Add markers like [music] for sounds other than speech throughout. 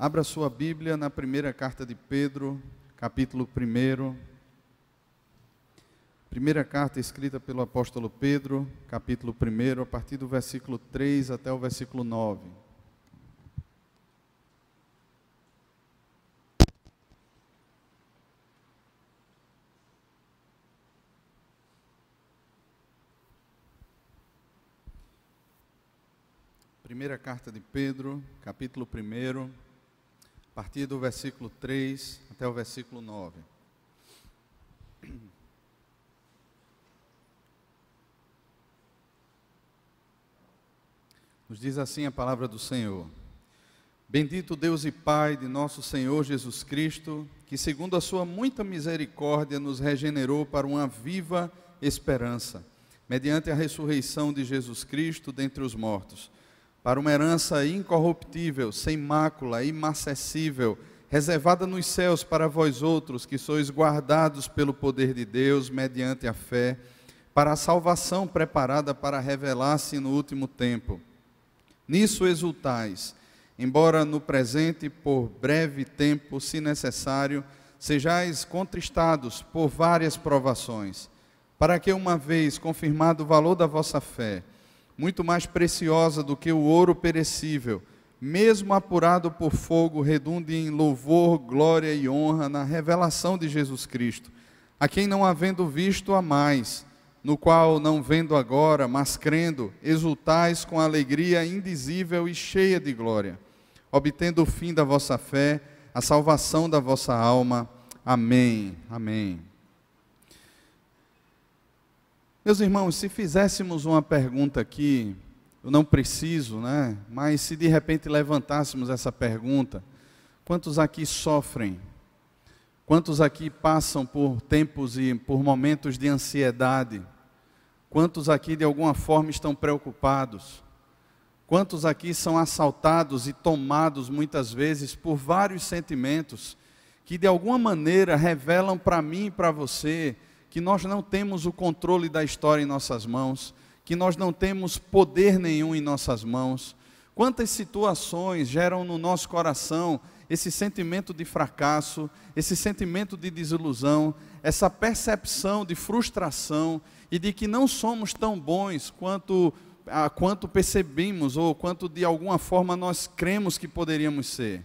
Abra sua Bíblia na primeira carta de Pedro, capítulo 1. Primeira carta escrita pelo apóstolo Pedro, capítulo 1, a partir do versículo 3 até o versículo 9. Primeira carta de Pedro, capítulo 1, a partir do versículo 3 até o versículo 9. Nos diz assim a palavra do Senhor: Bendito Deus e Pai de nosso Senhor Jesus Cristo, que segundo a sua muita misericórdia nos regenerou para uma viva esperança, mediante a ressurreição de Jesus Cristo dentre os mortos para uma herança incorruptível, sem mácula, imacessível, reservada nos céus para vós outros, que sois guardados pelo poder de Deus, mediante a fé, para a salvação preparada para revelar-se no último tempo. Nisso exultais, embora no presente, por breve tempo, se necessário, sejais contristados por várias provações, para que, uma vez confirmado o valor da vossa fé, muito mais preciosa do que o ouro perecível, mesmo apurado por fogo, redunde em louvor, glória e honra na revelação de Jesus Cristo, a quem não havendo visto a mais, no qual não vendo agora, mas crendo, exultais com alegria indizível e cheia de glória, obtendo o fim da vossa fé, a salvação da vossa alma. Amém. Amém. Meus irmãos, se fizéssemos uma pergunta aqui, eu não preciso, né? Mas se de repente levantássemos essa pergunta, quantos aqui sofrem? Quantos aqui passam por tempos e por momentos de ansiedade? Quantos aqui de alguma forma estão preocupados? Quantos aqui são assaltados e tomados muitas vezes por vários sentimentos que de alguma maneira revelam para mim e para você que nós não temos o controle da história em nossas mãos, que nós não temos poder nenhum em nossas mãos. Quantas situações geram no nosso coração esse sentimento de fracasso, esse sentimento de desilusão, essa percepção de frustração e de que não somos tão bons quanto, ah, quanto percebemos ou quanto de alguma forma nós cremos que poderíamos ser.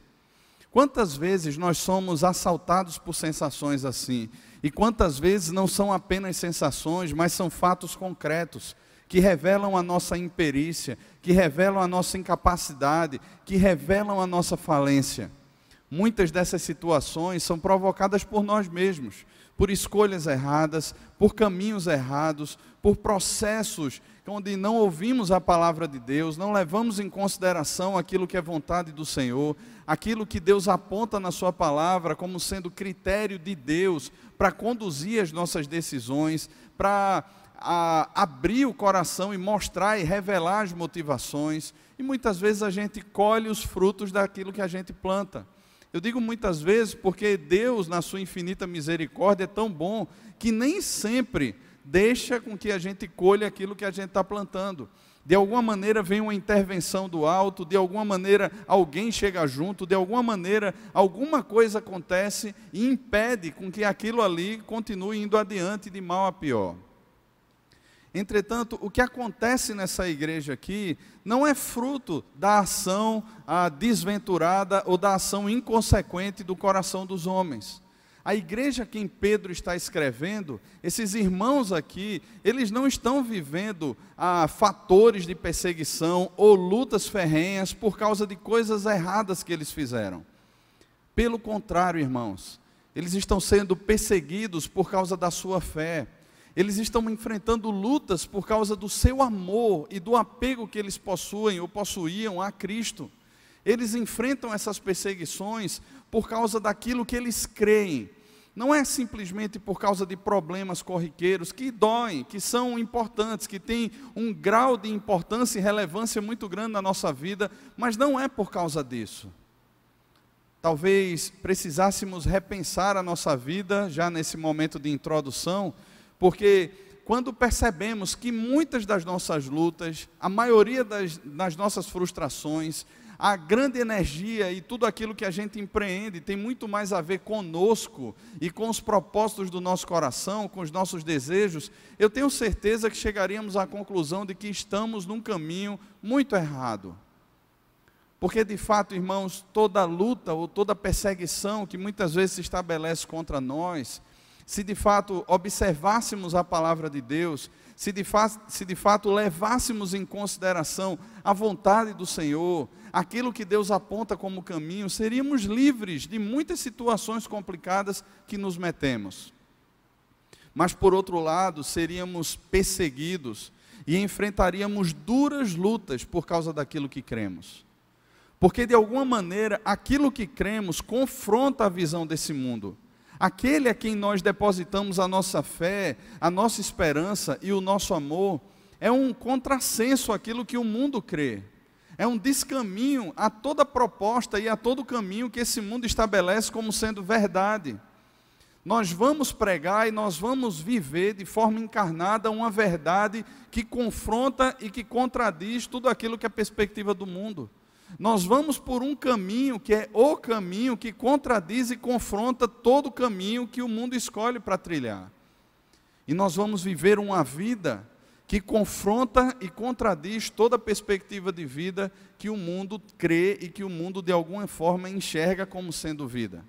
Quantas vezes nós somos assaltados por sensações assim? E quantas vezes não são apenas sensações, mas são fatos concretos que revelam a nossa imperícia, que revelam a nossa incapacidade, que revelam a nossa falência. Muitas dessas situações são provocadas por nós mesmos, por escolhas erradas, por caminhos errados, por processos onde não ouvimos a palavra de Deus, não levamos em consideração aquilo que é vontade do Senhor, aquilo que Deus aponta na Sua palavra como sendo critério de Deus para conduzir as nossas decisões, para abrir o coração e mostrar e revelar as motivações. E muitas vezes a gente colhe os frutos daquilo que a gente planta. Eu digo muitas vezes porque Deus, na sua infinita misericórdia, é tão bom que nem sempre deixa com que a gente colha aquilo que a gente está plantando. De alguma maneira vem uma intervenção do alto, de alguma maneira alguém chega junto, de alguma maneira alguma coisa acontece e impede com que aquilo ali continue indo adiante de mal a pior. Entretanto, o que acontece nessa igreja aqui não é fruto da ação ah, desventurada ou da ação inconsequente do coração dos homens. A igreja a quem Pedro está escrevendo, esses irmãos aqui, eles não estão vivendo ah, fatores de perseguição ou lutas ferrenhas por causa de coisas erradas que eles fizeram. Pelo contrário, irmãos, eles estão sendo perseguidos por causa da sua fé. Eles estão enfrentando lutas por causa do seu amor e do apego que eles possuem ou possuíam a Cristo. Eles enfrentam essas perseguições por causa daquilo que eles creem. Não é simplesmente por causa de problemas corriqueiros que doem, que são importantes, que têm um grau de importância e relevância muito grande na nossa vida, mas não é por causa disso. Talvez precisássemos repensar a nossa vida já nesse momento de introdução, porque quando percebemos que muitas das nossas lutas, a maioria das, das nossas frustrações, a grande energia e tudo aquilo que a gente empreende tem muito mais a ver conosco e com os propósitos do nosso coração, com os nossos desejos, eu tenho certeza que chegaríamos à conclusão de que estamos num caminho muito errado. Porque de fato, irmãos, toda luta ou toda perseguição que muitas vezes se estabelece contra nós, se de fato observássemos a palavra de Deus, se de, se de fato levássemos em consideração a vontade do Senhor, aquilo que Deus aponta como caminho, seríamos livres de muitas situações complicadas que nos metemos. Mas, por outro lado, seríamos perseguidos e enfrentaríamos duras lutas por causa daquilo que cremos. Porque, de alguma maneira, aquilo que cremos confronta a visão desse mundo. Aquele a quem nós depositamos a nossa fé, a nossa esperança e o nosso amor, é um contrassenso àquilo que o mundo crê. É um descaminho a toda proposta e a todo caminho que esse mundo estabelece como sendo verdade. Nós vamos pregar e nós vamos viver de forma encarnada uma verdade que confronta e que contradiz tudo aquilo que é a perspectiva do mundo. Nós vamos por um caminho que é o caminho que contradiz e confronta todo o caminho que o mundo escolhe para trilhar. E nós vamos viver uma vida que confronta e contradiz toda a perspectiva de vida que o mundo crê e que o mundo de alguma forma enxerga como sendo vida.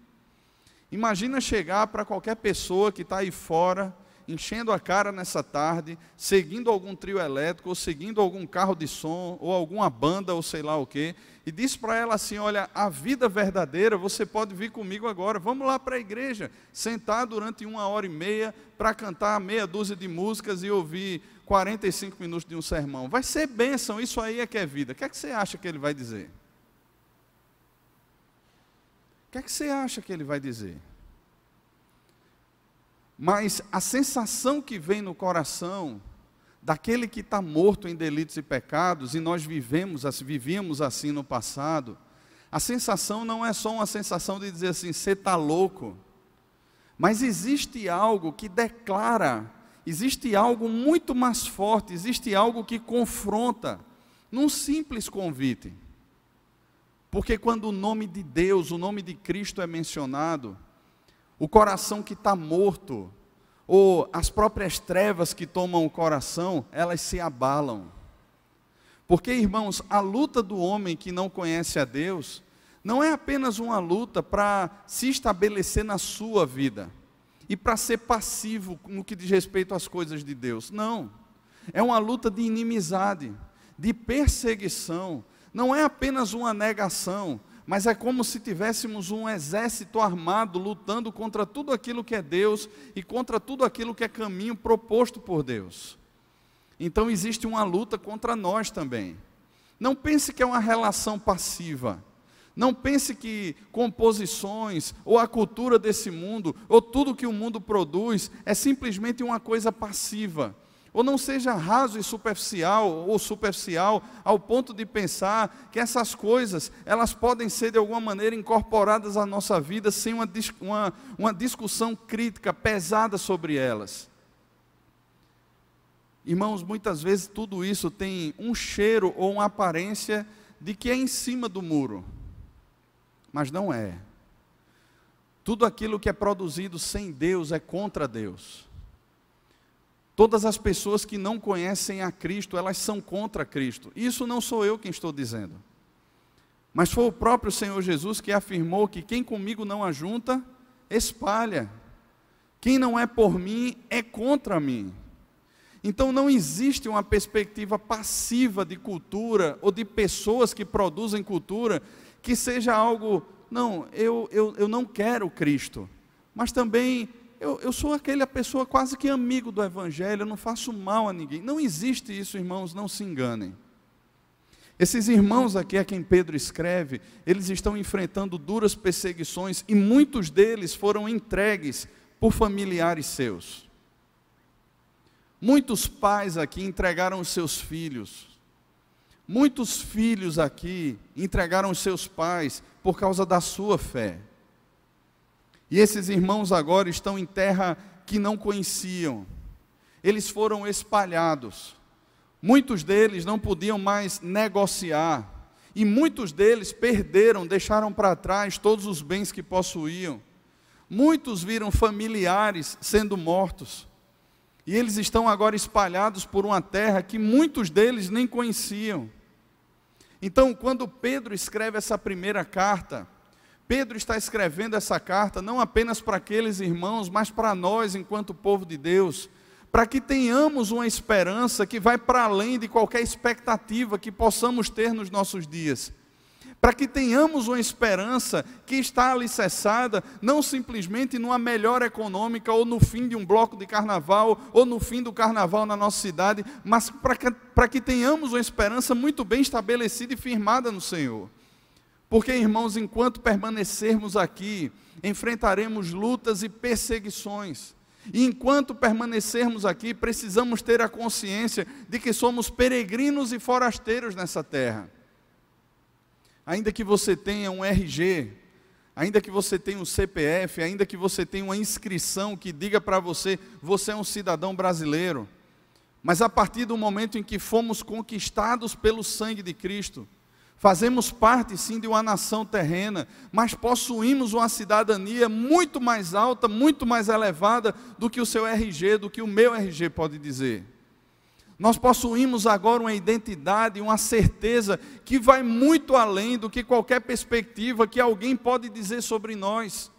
Imagina chegar para qualquer pessoa que está aí fora enchendo a cara nessa tarde, seguindo algum trio elétrico, ou seguindo algum carro de som, ou alguma banda, ou sei lá o quê, e diz para ela assim: Olha, a vida verdadeira, você pode vir comigo agora, vamos lá para a igreja, sentar durante uma hora e meia para cantar meia dúzia de músicas e ouvir 45 minutos de um sermão. Vai ser bênção, isso aí é que é vida. O que é que você acha que ele vai dizer? O que é que você acha que ele vai dizer? Mas a sensação que vem no coração daquele que está morto em delitos e pecados, e nós vivemos, vivíamos assim no passado, a sensação não é só uma sensação de dizer assim, você está louco, mas existe algo que declara, existe algo muito mais forte, existe algo que confronta, num simples convite. Porque quando o nome de Deus, o nome de Cristo é mencionado, o coração que está morto, ou as próprias trevas que tomam o coração, elas se abalam. Porque, irmãos, a luta do homem que não conhece a Deus, não é apenas uma luta para se estabelecer na sua vida e para ser passivo no que diz respeito às coisas de Deus. Não. É uma luta de inimizade, de perseguição. Não é apenas uma negação, mas é como se tivéssemos um exército armado lutando contra tudo aquilo que é Deus e contra tudo aquilo que é caminho proposto por Deus. Então existe uma luta contra nós também. Não pense que é uma relação passiva. Não pense que composições, ou a cultura desse mundo, ou tudo que o mundo produz, é simplesmente uma coisa passiva ou não seja raso e superficial ou superficial ao ponto de pensar que essas coisas elas podem ser de alguma maneira incorporadas à nossa vida sem uma, uma, uma discussão crítica pesada sobre elas. Irmãos, muitas vezes tudo isso tem um cheiro ou uma aparência de que é em cima do muro, mas não é. Tudo aquilo que é produzido sem Deus é contra Deus. Todas as pessoas que não conhecem a Cristo, elas são contra Cristo. Isso não sou eu quem estou dizendo. Mas foi o próprio Senhor Jesus que afirmou que quem comigo não ajunta, espalha. Quem não é por mim, é contra mim. Então não existe uma perspectiva passiva de cultura ou de pessoas que produzem cultura que seja algo, não, eu, eu, eu não quero Cristo. Mas também eu, eu sou aquela pessoa quase que amigo do Evangelho, eu não faço mal a ninguém. Não existe isso, irmãos, não se enganem. Esses irmãos aqui a quem Pedro escreve, eles estão enfrentando duras perseguições e muitos deles foram entregues por familiares seus. Muitos pais aqui entregaram os seus filhos. Muitos filhos aqui entregaram os seus pais por causa da sua fé. E esses irmãos agora estão em terra que não conheciam. Eles foram espalhados. Muitos deles não podiam mais negociar. E muitos deles perderam, deixaram para trás todos os bens que possuíam. Muitos viram familiares sendo mortos. E eles estão agora espalhados por uma terra que muitos deles nem conheciam. Então, quando Pedro escreve essa primeira carta, Pedro está escrevendo essa carta não apenas para aqueles irmãos, mas para nós, enquanto povo de Deus, para que tenhamos uma esperança que vai para além de qualquer expectativa que possamos ter nos nossos dias para que tenhamos uma esperança que está alicerçada não simplesmente numa melhora econômica ou no fim de um bloco de carnaval ou no fim do carnaval na nossa cidade, mas para que, para que tenhamos uma esperança muito bem estabelecida e firmada no Senhor. Porque, irmãos, enquanto permanecermos aqui, enfrentaremos lutas e perseguições. E enquanto permanecermos aqui, precisamos ter a consciência de que somos peregrinos e forasteiros nessa terra ainda que você tenha um RG, ainda que você tenha um CPF, ainda que você tenha uma inscrição que diga para você, você é um cidadão brasileiro. Mas a partir do momento em que fomos conquistados pelo sangue de Cristo, fazemos parte sim de uma nação terrena, mas possuímos uma cidadania muito mais alta, muito mais elevada do que o seu RG, do que o meu RG pode dizer. Nós possuímos agora uma identidade, uma certeza que vai muito além do que qualquer perspectiva que alguém pode dizer sobre nós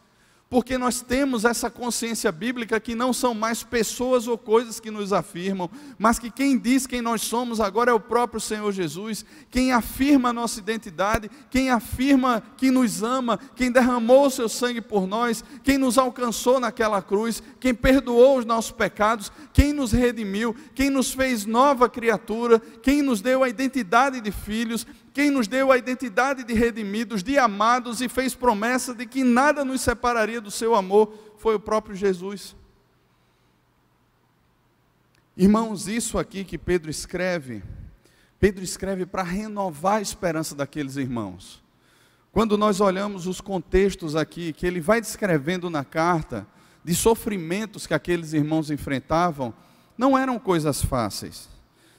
porque nós temos essa consciência bíblica que não são mais pessoas ou coisas que nos afirmam, mas que quem diz quem nós somos agora é o próprio Senhor Jesus, quem afirma a nossa identidade, quem afirma que nos ama, quem derramou o seu sangue por nós, quem nos alcançou naquela cruz, quem perdoou os nossos pecados, quem nos redimiu, quem nos fez nova criatura, quem nos deu a identidade de filhos, quem nos deu a identidade de redimidos, de amados e fez promessa de que nada nos separaria do seu amor, foi o próprio Jesus. Irmãos, isso aqui que Pedro escreve, Pedro escreve para renovar a esperança daqueles irmãos. Quando nós olhamos os contextos aqui, que ele vai descrevendo na carta, de sofrimentos que aqueles irmãos enfrentavam, não eram coisas fáceis.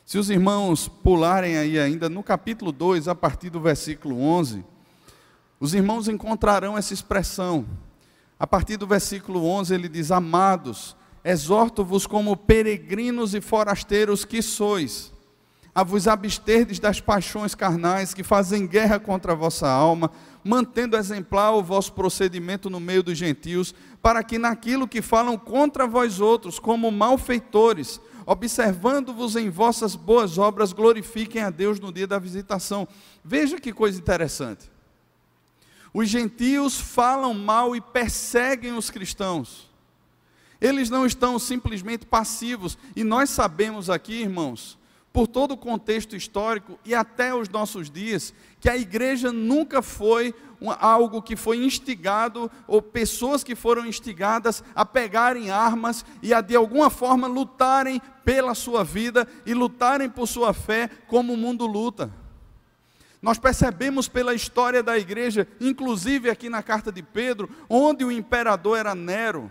Se os irmãos pularem aí ainda no capítulo 2, a partir do versículo 11, os irmãos encontrarão essa expressão. A partir do versículo 11 ele diz: Amados, exorto-vos como peregrinos e forasteiros que sois, a vos absterdes das paixões carnais que fazem guerra contra a vossa alma, mantendo exemplar o vosso procedimento no meio dos gentios, para que naquilo que falam contra vós outros, como malfeitores, observando-vos em vossas boas obras, glorifiquem a Deus no dia da visitação. Veja que coisa interessante. Os gentios falam mal e perseguem os cristãos. Eles não estão simplesmente passivos, e nós sabemos aqui, irmãos, por todo o contexto histórico e até os nossos dias, que a igreja nunca foi algo que foi instigado, ou pessoas que foram instigadas a pegarem armas e a de alguma forma lutarem pela sua vida e lutarem por sua fé como o mundo luta. Nós percebemos pela história da igreja, inclusive aqui na carta de Pedro, onde o imperador era Nero,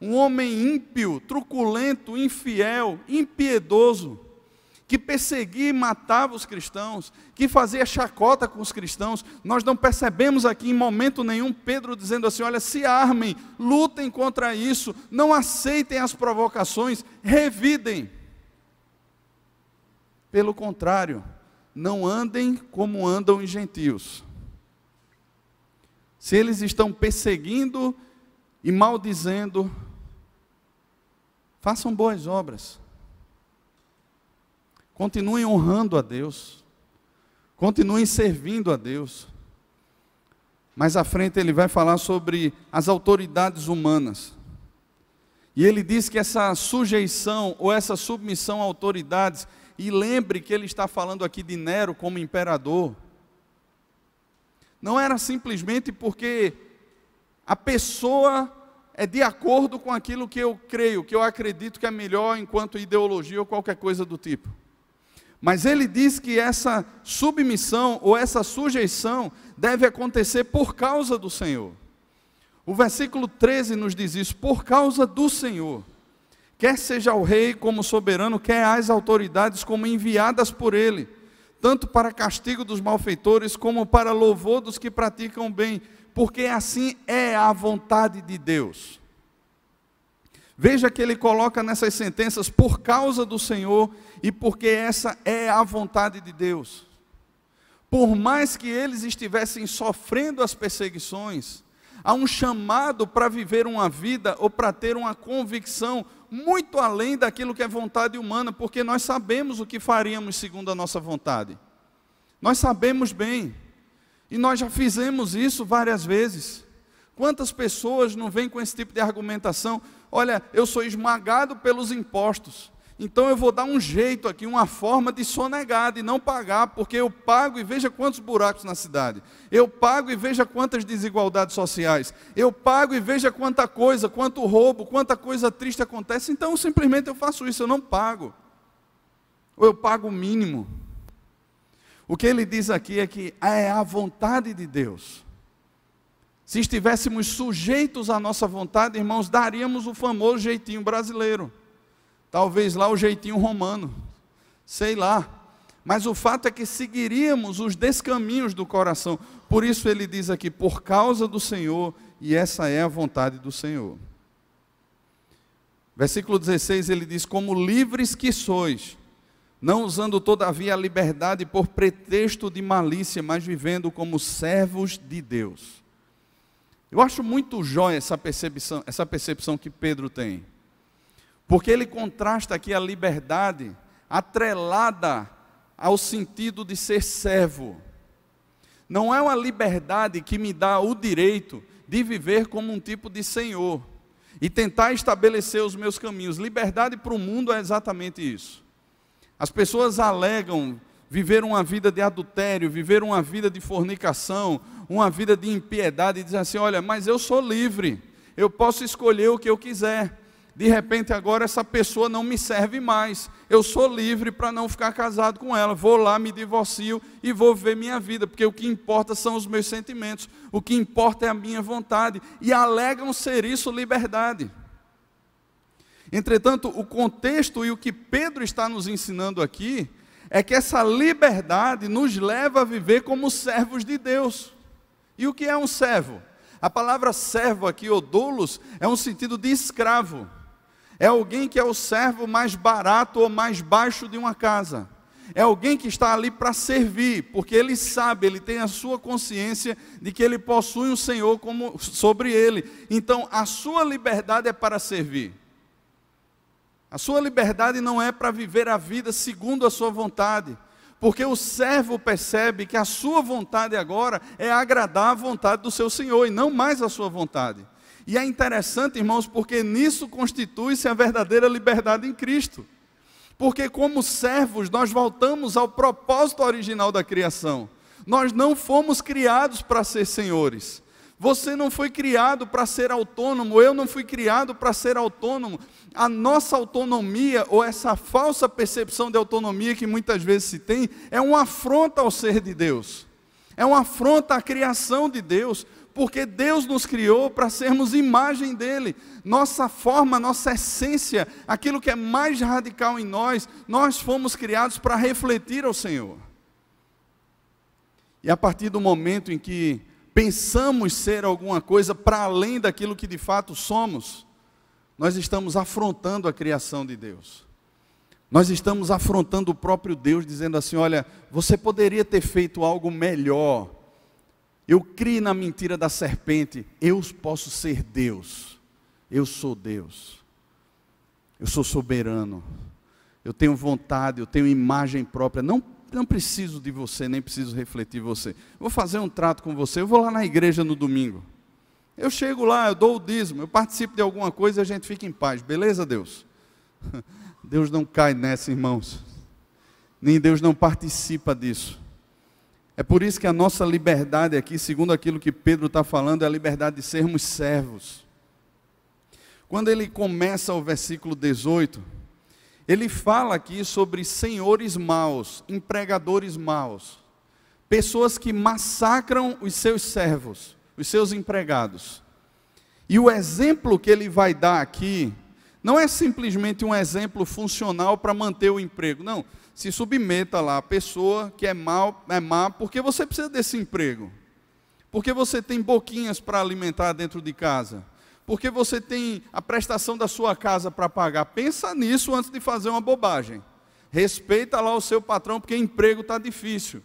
um homem ímpio, truculento, infiel, impiedoso que perseguia e matava os cristãos, que fazia chacota com os cristãos. Nós não percebemos aqui em momento nenhum Pedro dizendo assim: olha, se armem, lutem contra isso, não aceitem as provocações, revidem. Pelo contrário, não andem como andam os gentios. Se eles estão perseguindo e maldizendo, façam boas obras Continuem honrando a Deus. Continuem servindo a Deus. Mais à frente ele vai falar sobre as autoridades humanas. E ele diz que essa sujeição ou essa submissão a autoridades, e lembre que ele está falando aqui de Nero como imperador, não era simplesmente porque a pessoa é de acordo com aquilo que eu creio, que eu acredito que é melhor enquanto ideologia ou qualquer coisa do tipo. Mas ele diz que essa submissão ou essa sujeição deve acontecer por causa do Senhor. O versículo 13 nos diz isso: por causa do Senhor. Quer seja o rei como soberano, quer as autoridades como enviadas por ele. tanto para castigo dos malfeitores, como para louvor dos que praticam bem, porque assim é a vontade de Deus. Veja que ele coloca nessas sentenças por causa do Senhor e porque essa é a vontade de Deus. Por mais que eles estivessem sofrendo as perseguições, há um chamado para viver uma vida ou para ter uma convicção muito além daquilo que é vontade humana, porque nós sabemos o que faríamos segundo a nossa vontade. Nós sabemos bem, e nós já fizemos isso várias vezes. Quantas pessoas não vêm com esse tipo de argumentação? Olha, eu sou esmagado pelos impostos, então eu vou dar um jeito aqui, uma forma de sonegar, de não pagar, porque eu pago e veja quantos buracos na cidade. Eu pago e veja quantas desigualdades sociais. Eu pago e veja quanta coisa, quanto roubo, quanta coisa triste acontece. Então simplesmente eu faço isso, eu não pago. Ou eu pago o mínimo. O que ele diz aqui é que é a vontade de Deus se estivéssemos sujeitos à nossa vontade, irmãos, daríamos o famoso jeitinho brasileiro. Talvez lá o jeitinho romano. Sei lá. Mas o fato é que seguiríamos os descaminhos do coração. Por isso ele diz aqui, por causa do Senhor, e essa é a vontade do Senhor. Versículo 16 ele diz: Como livres que sois, não usando todavia a liberdade por pretexto de malícia, mas vivendo como servos de Deus. Eu acho muito jóia essa percepção, essa percepção que Pedro tem. Porque ele contrasta aqui a liberdade atrelada ao sentido de ser servo. Não é uma liberdade que me dá o direito de viver como um tipo de senhor e tentar estabelecer os meus caminhos. Liberdade para o mundo é exatamente isso. As pessoas alegam viver uma vida de adultério, viver uma vida de fornicação, uma vida de impiedade e dizer assim: olha, mas eu sou livre, eu posso escolher o que eu quiser. De repente, agora essa pessoa não me serve mais. Eu sou livre para não ficar casado com ela. Vou lá, me divorcio e vou ver minha vida, porque o que importa são os meus sentimentos, o que importa é a minha vontade. E alegam ser isso liberdade. Entretanto, o contexto e o que Pedro está nos ensinando aqui é que essa liberdade nos leva a viver como servos de Deus. E o que é um servo? A palavra servo aqui, ou doulos, é um sentido de escravo. É alguém que é o servo mais barato ou mais baixo de uma casa. É alguém que está ali para servir, porque ele sabe, ele tem a sua consciência de que ele possui um Senhor como sobre ele. Então, a sua liberdade é para servir. A sua liberdade não é para viver a vida segundo a sua vontade porque o servo percebe que a sua vontade agora é agradar a vontade do seu senhor e não mais a sua vontade. E é interessante, irmãos, porque nisso constitui-se a verdadeira liberdade em Cristo. Porque, como servos, nós voltamos ao propósito original da criação. Nós não fomos criados para ser senhores. Você não foi criado para ser autônomo, eu não fui criado para ser autônomo. A nossa autonomia, ou essa falsa percepção de autonomia que muitas vezes se tem, é uma afronta ao ser de Deus, é uma afronta à criação de Deus, porque Deus nos criou para sermos imagem dele. Nossa forma, nossa essência, aquilo que é mais radical em nós, nós fomos criados para refletir ao Senhor. E a partir do momento em que pensamos ser alguma coisa para além daquilo que de fato somos, nós estamos afrontando a criação de Deus. Nós estamos afrontando o próprio Deus, dizendo assim: olha, você poderia ter feito algo melhor. Eu criei na mentira da serpente, eu posso ser Deus. Eu sou Deus. Eu sou soberano. Eu tenho vontade, eu tenho imagem própria. Não não preciso de você, nem preciso refletir você. Vou fazer um trato com você, eu vou lá na igreja no domingo. Eu chego lá, eu dou o dízimo, eu participo de alguma coisa e a gente fica em paz. Beleza, Deus? [laughs] Deus não cai nessa, irmãos. Nem Deus não participa disso. É por isso que a nossa liberdade aqui, segundo aquilo que Pedro está falando, é a liberdade de sermos servos. Quando ele começa o versículo 18, ele fala aqui sobre senhores maus, empregadores maus, pessoas que massacram os seus servos, os seus empregados. E o exemplo que ele vai dar aqui não é simplesmente um exemplo funcional para manter o emprego, não. se submeta lá a pessoa que é mal, é má, porque você precisa desse emprego. Porque você tem boquinhas para alimentar dentro de casa. Porque você tem a prestação da sua casa para pagar. Pensa nisso antes de fazer uma bobagem. Respeita lá o seu patrão, porque emprego está difícil.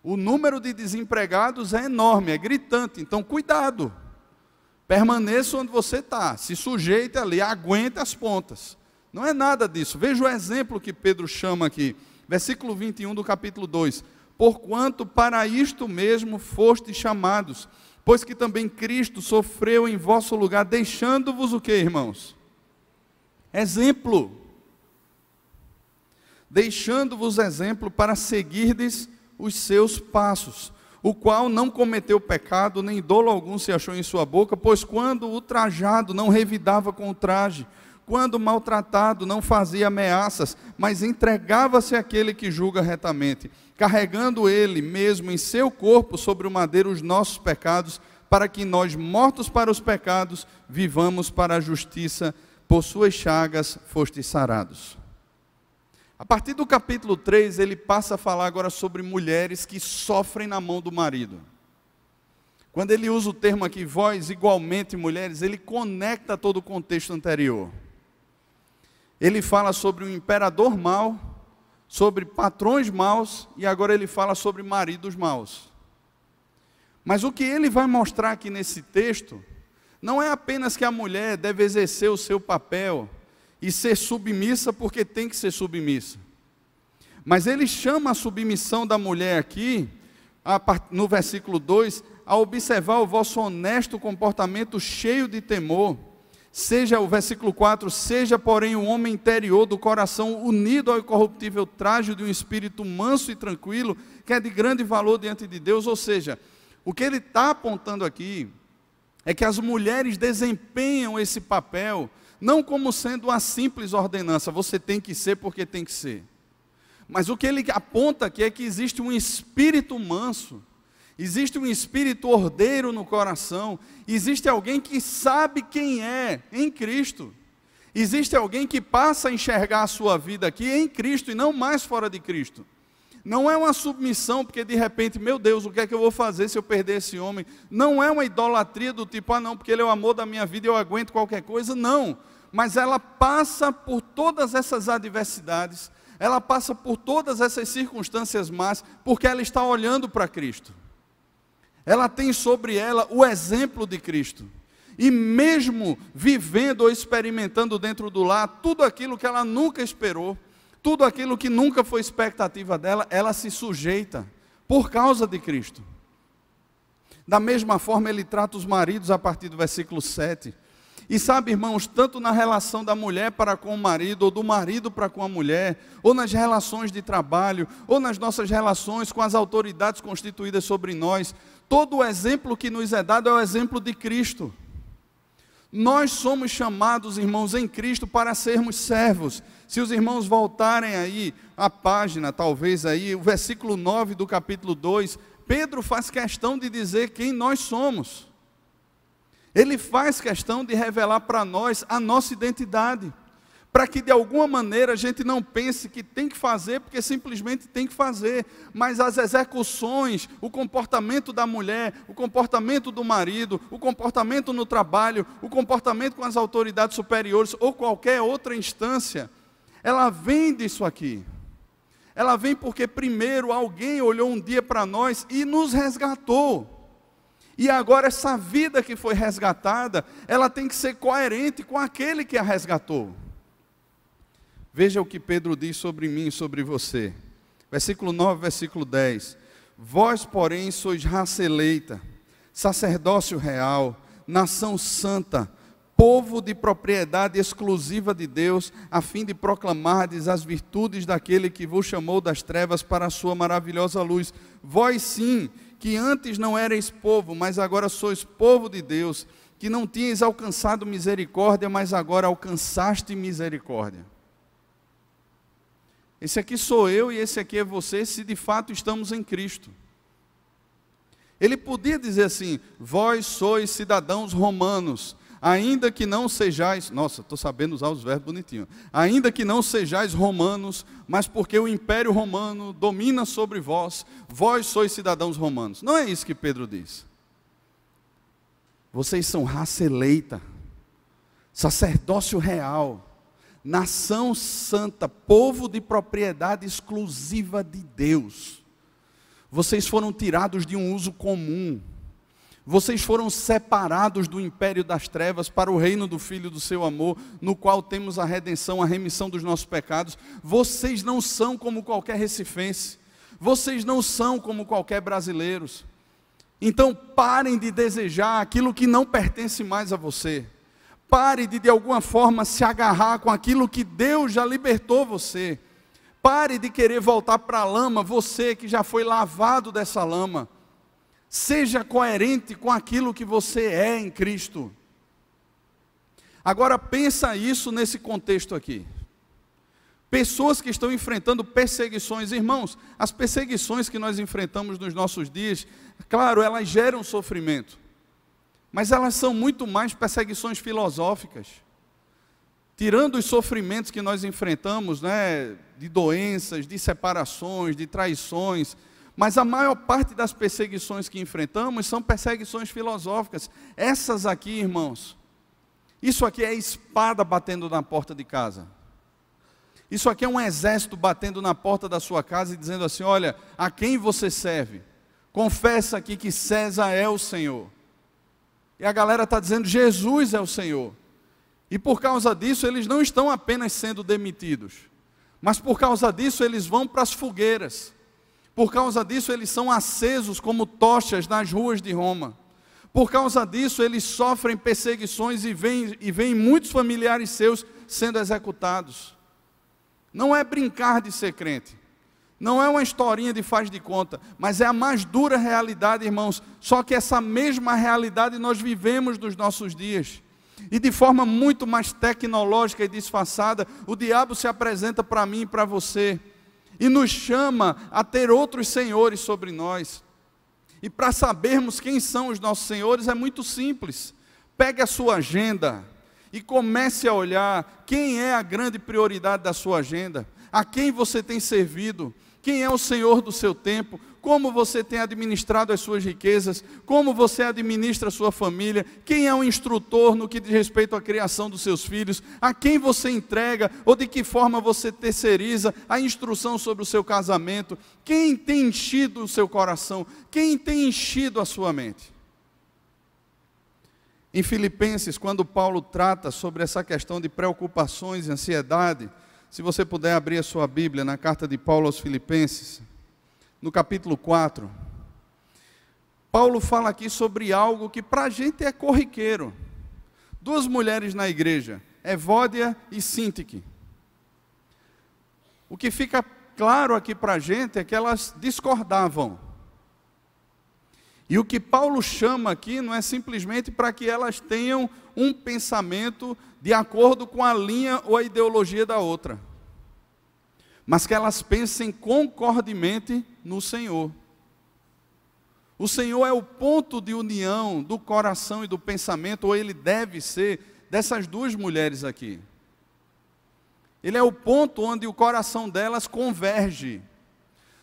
O número de desempregados é enorme, é gritante. Então, cuidado. Permaneça onde você está. Se sujeite ali, aguente as pontas. Não é nada disso. Veja o exemplo que Pedro chama aqui. Versículo 21 do capítulo 2. Porquanto para isto mesmo fostes chamados, pois que também Cristo sofreu em vosso lugar, deixando-vos o que, irmãos? Exemplo deixando-vos exemplo para seguirdes os seus passos, o qual não cometeu pecado, nem dolo algum se achou em sua boca, pois quando o trajado não revidava com o traje, quando maltratado não fazia ameaças, mas entregava-se àquele que julga retamente, carregando ele mesmo em seu corpo sobre o madeiro os nossos pecados, para que nós, mortos para os pecados, vivamos para a justiça, por suas chagas fostes sarados. A partir do capítulo 3, ele passa a falar agora sobre mulheres que sofrem na mão do marido. Quando ele usa o termo aqui, vós igualmente mulheres, ele conecta todo o contexto anterior. Ele fala sobre o imperador mau, sobre patrões maus, e agora ele fala sobre maridos maus. Mas o que ele vai mostrar aqui nesse texto, não é apenas que a mulher deve exercer o seu papel e ser submissa porque tem que ser submissa. Mas ele chama a submissão da mulher aqui, no versículo 2, a observar o vosso honesto comportamento cheio de temor. Seja o versículo 4, seja porém o homem interior do coração unido ao incorruptível traje de um espírito manso e tranquilo, que é de grande valor diante de Deus. Ou seja, o que ele está apontando aqui é que as mulheres desempenham esse papel não como sendo uma simples ordenança, você tem que ser porque tem que ser. Mas o que ele aponta aqui é que existe um espírito manso, existe um espírito ordeiro no coração, existe alguém que sabe quem é em Cristo. Existe alguém que passa a enxergar a sua vida aqui em Cristo e não mais fora de Cristo. Não é uma submissão, porque de repente, meu Deus, o que é que eu vou fazer se eu perder esse homem? Não é uma idolatria do tipo, ah, não, porque ele é o amor da minha vida e eu aguento qualquer coisa. Não. Mas ela passa por todas essas adversidades, ela passa por todas essas circunstâncias más, porque ela está olhando para Cristo. Ela tem sobre ela o exemplo de Cristo. E mesmo vivendo ou experimentando dentro do lar tudo aquilo que ela nunca esperou, tudo aquilo que nunca foi expectativa dela, ela se sujeita por causa de Cristo. Da mesma forma, ele trata os maridos a partir do versículo 7. E sabe, irmãos, tanto na relação da mulher para com o marido, ou do marido para com a mulher, ou nas relações de trabalho, ou nas nossas relações com as autoridades constituídas sobre nós, todo o exemplo que nos é dado é o exemplo de Cristo. Nós somos chamados, irmãos, em Cristo para sermos servos. Se os irmãos voltarem aí a página, talvez aí, o versículo 9 do capítulo 2, Pedro faz questão de dizer quem nós somos. Ele faz questão de revelar para nós a nossa identidade, para que de alguma maneira a gente não pense que tem que fazer porque simplesmente tem que fazer, mas as execuções, o comportamento da mulher, o comportamento do marido, o comportamento no trabalho, o comportamento com as autoridades superiores ou qualquer outra instância, ela vem disso aqui. Ela vem porque primeiro alguém olhou um dia para nós e nos resgatou. E agora essa vida que foi resgatada, ela tem que ser coerente com aquele que a resgatou. Veja o que Pedro diz sobre mim e sobre você. Versículo 9, versículo 10. Vós, porém, sois raça eleita, sacerdócio real, nação santa, povo de propriedade exclusiva de Deus, a fim de proclamardes as virtudes daquele que vos chamou das trevas para a sua maravilhosa luz. Vós sim, que antes não erais povo, mas agora sois povo de Deus, que não tinhas alcançado misericórdia, mas agora alcançaste misericórdia. Esse aqui sou eu e esse aqui é você, se de fato estamos em Cristo. Ele podia dizer assim: Vós sois cidadãos romanos, ainda que não sejais, nossa, estou sabendo usar os verbos bonitinhos, ainda que não sejais romanos, mas porque o império romano domina sobre vós, vós sois cidadãos romanos. Não é isso que Pedro diz. Vocês são raça eleita, sacerdócio real, nação santa, povo de propriedade exclusiva de Deus. Vocês foram tirados de um uso comum. Vocês foram separados do império das trevas para o reino do Filho do seu amor, no qual temos a redenção, a remissão dos nossos pecados. Vocês não são como qualquer recifense. Vocês não são como qualquer brasileiros. Então parem de desejar aquilo que não pertence mais a você. Pare de de alguma forma se agarrar com aquilo que Deus já libertou você. Pare de querer voltar para a lama, você que já foi lavado dessa lama. Seja coerente com aquilo que você é em Cristo. Agora pensa isso nesse contexto aqui. Pessoas que estão enfrentando perseguições, irmãos, as perseguições que nós enfrentamos nos nossos dias, claro, elas geram sofrimento, mas elas são muito mais perseguições filosóficas. Tirando os sofrimentos que nós enfrentamos, né, de doenças, de separações, de traições, mas a maior parte das perseguições que enfrentamos são perseguições filosóficas. Essas aqui, irmãos, isso aqui é espada batendo na porta de casa. Isso aqui é um exército batendo na porta da sua casa e dizendo assim: olha, a quem você serve? Confessa aqui que César é o Senhor. E a galera está dizendo: Jesus é o Senhor. E por causa disso, eles não estão apenas sendo demitidos, mas por causa disso, eles vão para as fogueiras por causa disso, eles são acesos como tochas nas ruas de Roma. Por causa disso, eles sofrem perseguições e veem, e veem muitos familiares seus sendo executados. Não é brincar de ser crente. Não é uma historinha de faz de conta, mas é a mais dura realidade, irmãos. Só que essa mesma realidade nós vivemos nos nossos dias. E de forma muito mais tecnológica e disfarçada, o diabo se apresenta para mim e para você e nos chama a ter outros senhores sobre nós. E para sabermos quem são os nossos senhores é muito simples. Pegue a sua agenda e comece a olhar quem é a grande prioridade da sua agenda, a quem você tem servido, quem é o Senhor do seu tempo, como você tem administrado as suas riquezas, como você administra a sua família, quem é o instrutor no que diz respeito à criação dos seus filhos, a quem você entrega? Ou de que forma você terceiriza a instrução sobre o seu casamento, quem tem enchido o seu coração, quem tem enchido a sua mente. Em Filipenses, quando Paulo trata sobre essa questão de preocupações e ansiedade, se você puder abrir a sua Bíblia na carta de Paulo aos Filipenses, no capítulo 4, Paulo fala aqui sobre algo que para a gente é corriqueiro. Duas mulheres na igreja, Evódia e Sintique. O que fica claro aqui para a gente é que elas discordavam. E o que Paulo chama aqui não é simplesmente para que elas tenham um pensamento de acordo com a linha ou a ideologia da outra mas que elas pensem concordemente no Senhor. O Senhor é o ponto de união do coração e do pensamento, ou ele deve ser, dessas duas mulheres aqui. Ele é o ponto onde o coração delas converge.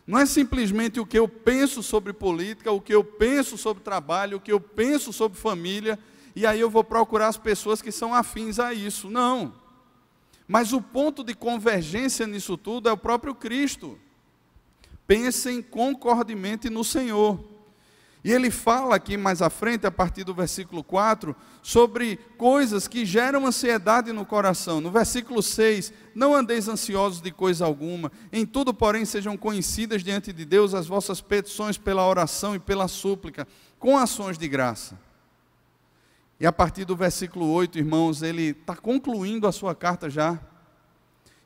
Não é simplesmente o que eu penso sobre política, o que eu penso sobre trabalho, o que eu penso sobre família, e aí eu vou procurar as pessoas que são afins a isso. Não. Mas o ponto de convergência nisso tudo é o próprio Cristo. Pensem concordemente no Senhor. E ele fala aqui mais à frente, a partir do versículo 4, sobre coisas que geram ansiedade no coração. No versículo 6, não andeis ansiosos de coisa alguma, em tudo, porém, sejam conhecidas diante de Deus as vossas petições pela oração e pela súplica, com ações de graça. E a partir do versículo 8, irmãos, ele está concluindo a sua carta já.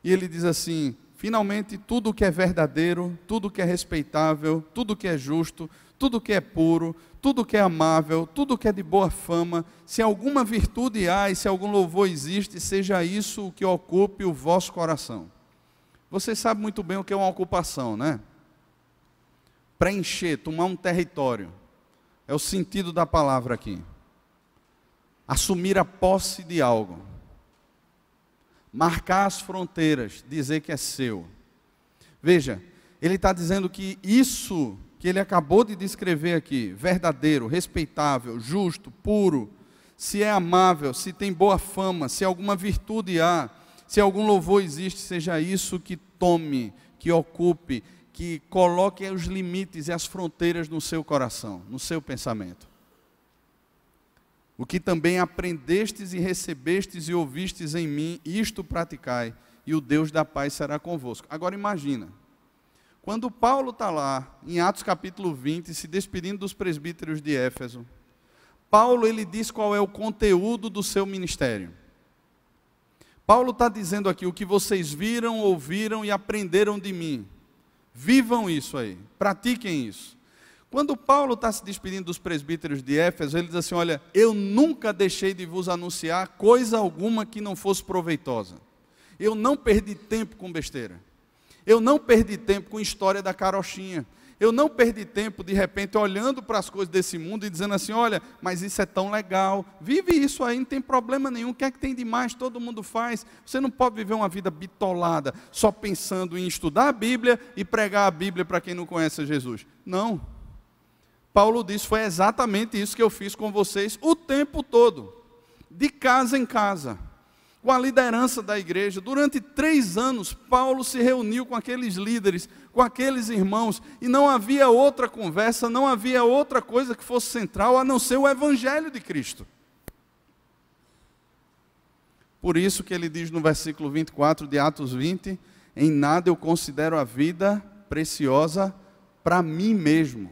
E ele diz assim: finalmente, tudo que é verdadeiro, tudo que é respeitável, tudo que é justo, tudo que é puro, tudo que é amável, tudo que é de boa fama, se alguma virtude há e se algum louvor existe, seja isso o que ocupe o vosso coração. Você sabe muito bem o que é uma ocupação, né? Preencher, tomar um território. É o sentido da palavra aqui. Assumir a posse de algo, marcar as fronteiras, dizer que é seu. Veja, ele está dizendo que isso que ele acabou de descrever aqui, verdadeiro, respeitável, justo, puro, se é amável, se tem boa fama, se alguma virtude há, se algum louvor existe, seja isso que tome, que ocupe, que coloque os limites e as fronteiras no seu coração, no seu pensamento. O que também aprendestes e recebestes e ouvistes em mim, isto praticai, e o Deus da paz será convosco. Agora imagina, quando Paulo está lá, em Atos capítulo 20, se despedindo dos presbíteros de Éfeso, Paulo ele diz qual é o conteúdo do seu ministério. Paulo está dizendo aqui o que vocês viram, ouviram e aprenderam de mim. Vivam isso aí, pratiquem isso. Quando Paulo está se despedindo dos presbíteros de Éfeso, ele diz assim: Olha, eu nunca deixei de vos anunciar coisa alguma que não fosse proveitosa. Eu não perdi tempo com besteira. Eu não perdi tempo com história da carochinha. Eu não perdi tempo, de repente, olhando para as coisas desse mundo e dizendo assim: olha, mas isso é tão legal, vive isso aí, não tem problema nenhum, o que é que tem de mais? Todo mundo faz. Você não pode viver uma vida bitolada, só pensando em estudar a Bíblia e pregar a Bíblia para quem não conhece Jesus. Não. Paulo disse: foi exatamente isso que eu fiz com vocês o tempo todo, de casa em casa, com a liderança da igreja. Durante três anos, Paulo se reuniu com aqueles líderes, com aqueles irmãos, e não havia outra conversa, não havia outra coisa que fosse central a não ser o Evangelho de Cristo. Por isso que ele diz no versículo 24 de Atos 20: Em nada eu considero a vida preciosa para mim mesmo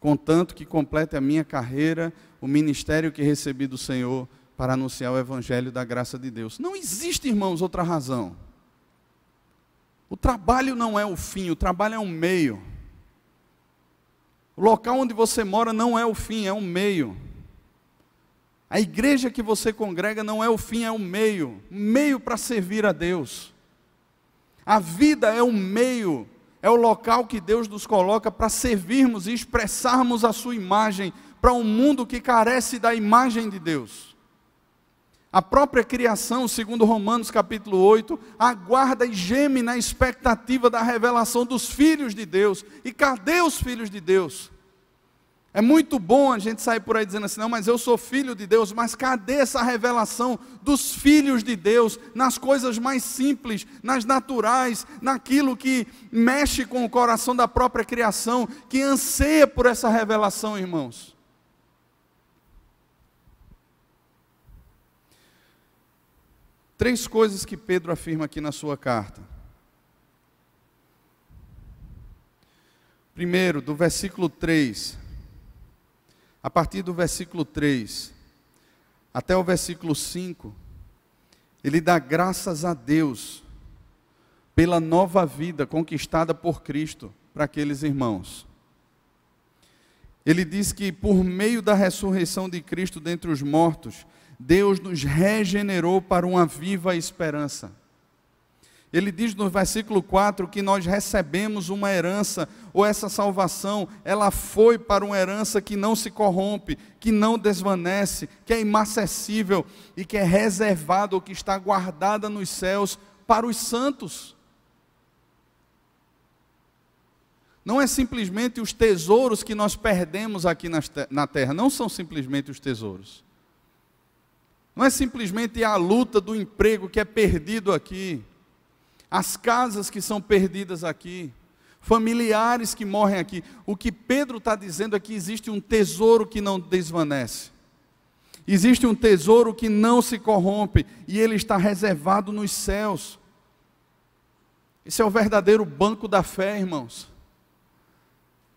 contanto que complete a minha carreira, o ministério que recebi do Senhor para anunciar o evangelho da graça de Deus. Não existe, irmãos, outra razão. O trabalho não é o fim, o trabalho é um meio. O local onde você mora não é o fim, é um meio. A igreja que você congrega não é o fim, é um meio, meio para servir a Deus. A vida é um meio é o local que Deus nos coloca para servirmos e expressarmos a sua imagem para um mundo que carece da imagem de Deus. A própria criação, segundo Romanos capítulo 8, aguarda e geme na expectativa da revelação dos filhos de Deus. E cadê os filhos de Deus? É muito bom a gente sair por aí dizendo assim, não, mas eu sou filho de Deus, mas cadê essa revelação dos filhos de Deus nas coisas mais simples, nas naturais, naquilo que mexe com o coração da própria criação, que anseia por essa revelação, irmãos? Três coisas que Pedro afirma aqui na sua carta. Primeiro, do versículo 3 a partir do versículo 3 até o versículo 5, ele dá graças a Deus pela nova vida conquistada por Cristo para aqueles irmãos. Ele diz que por meio da ressurreição de Cristo dentre os mortos, Deus nos regenerou para uma viva esperança. Ele diz no versículo 4 que nós recebemos uma herança, ou essa salvação, ela foi para uma herança que não se corrompe, que não desvanece, que é imacessível e que é reservada ou que está guardada nos céus para os santos. Não é simplesmente os tesouros que nós perdemos aqui na terra, não são simplesmente os tesouros. Não é simplesmente a luta do emprego que é perdido aqui as casas que são perdidas aqui, familiares que morrem aqui. O que Pedro está dizendo é que existe um tesouro que não desvanece. Existe um tesouro que não se corrompe e ele está reservado nos céus. Esse é o verdadeiro banco da fé, irmãos.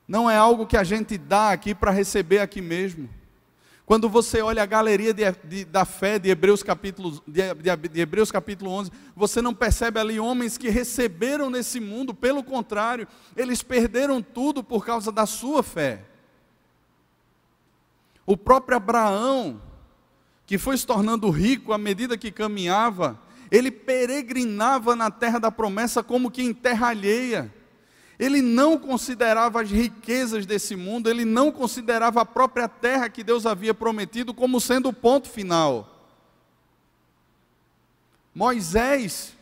Não é algo que a gente dá aqui para receber aqui mesmo. Quando você olha a galeria de, de, da fé de Hebreus, capítulo, de, de Hebreus capítulo 11, você não percebe ali homens que receberam nesse mundo, pelo contrário, eles perderam tudo por causa da sua fé. O próprio Abraão, que foi se tornando rico à medida que caminhava, ele peregrinava na terra da promessa como que em terra alheia. Ele não considerava as riquezas desse mundo, ele não considerava a própria terra que Deus havia prometido como sendo o ponto final. Moisés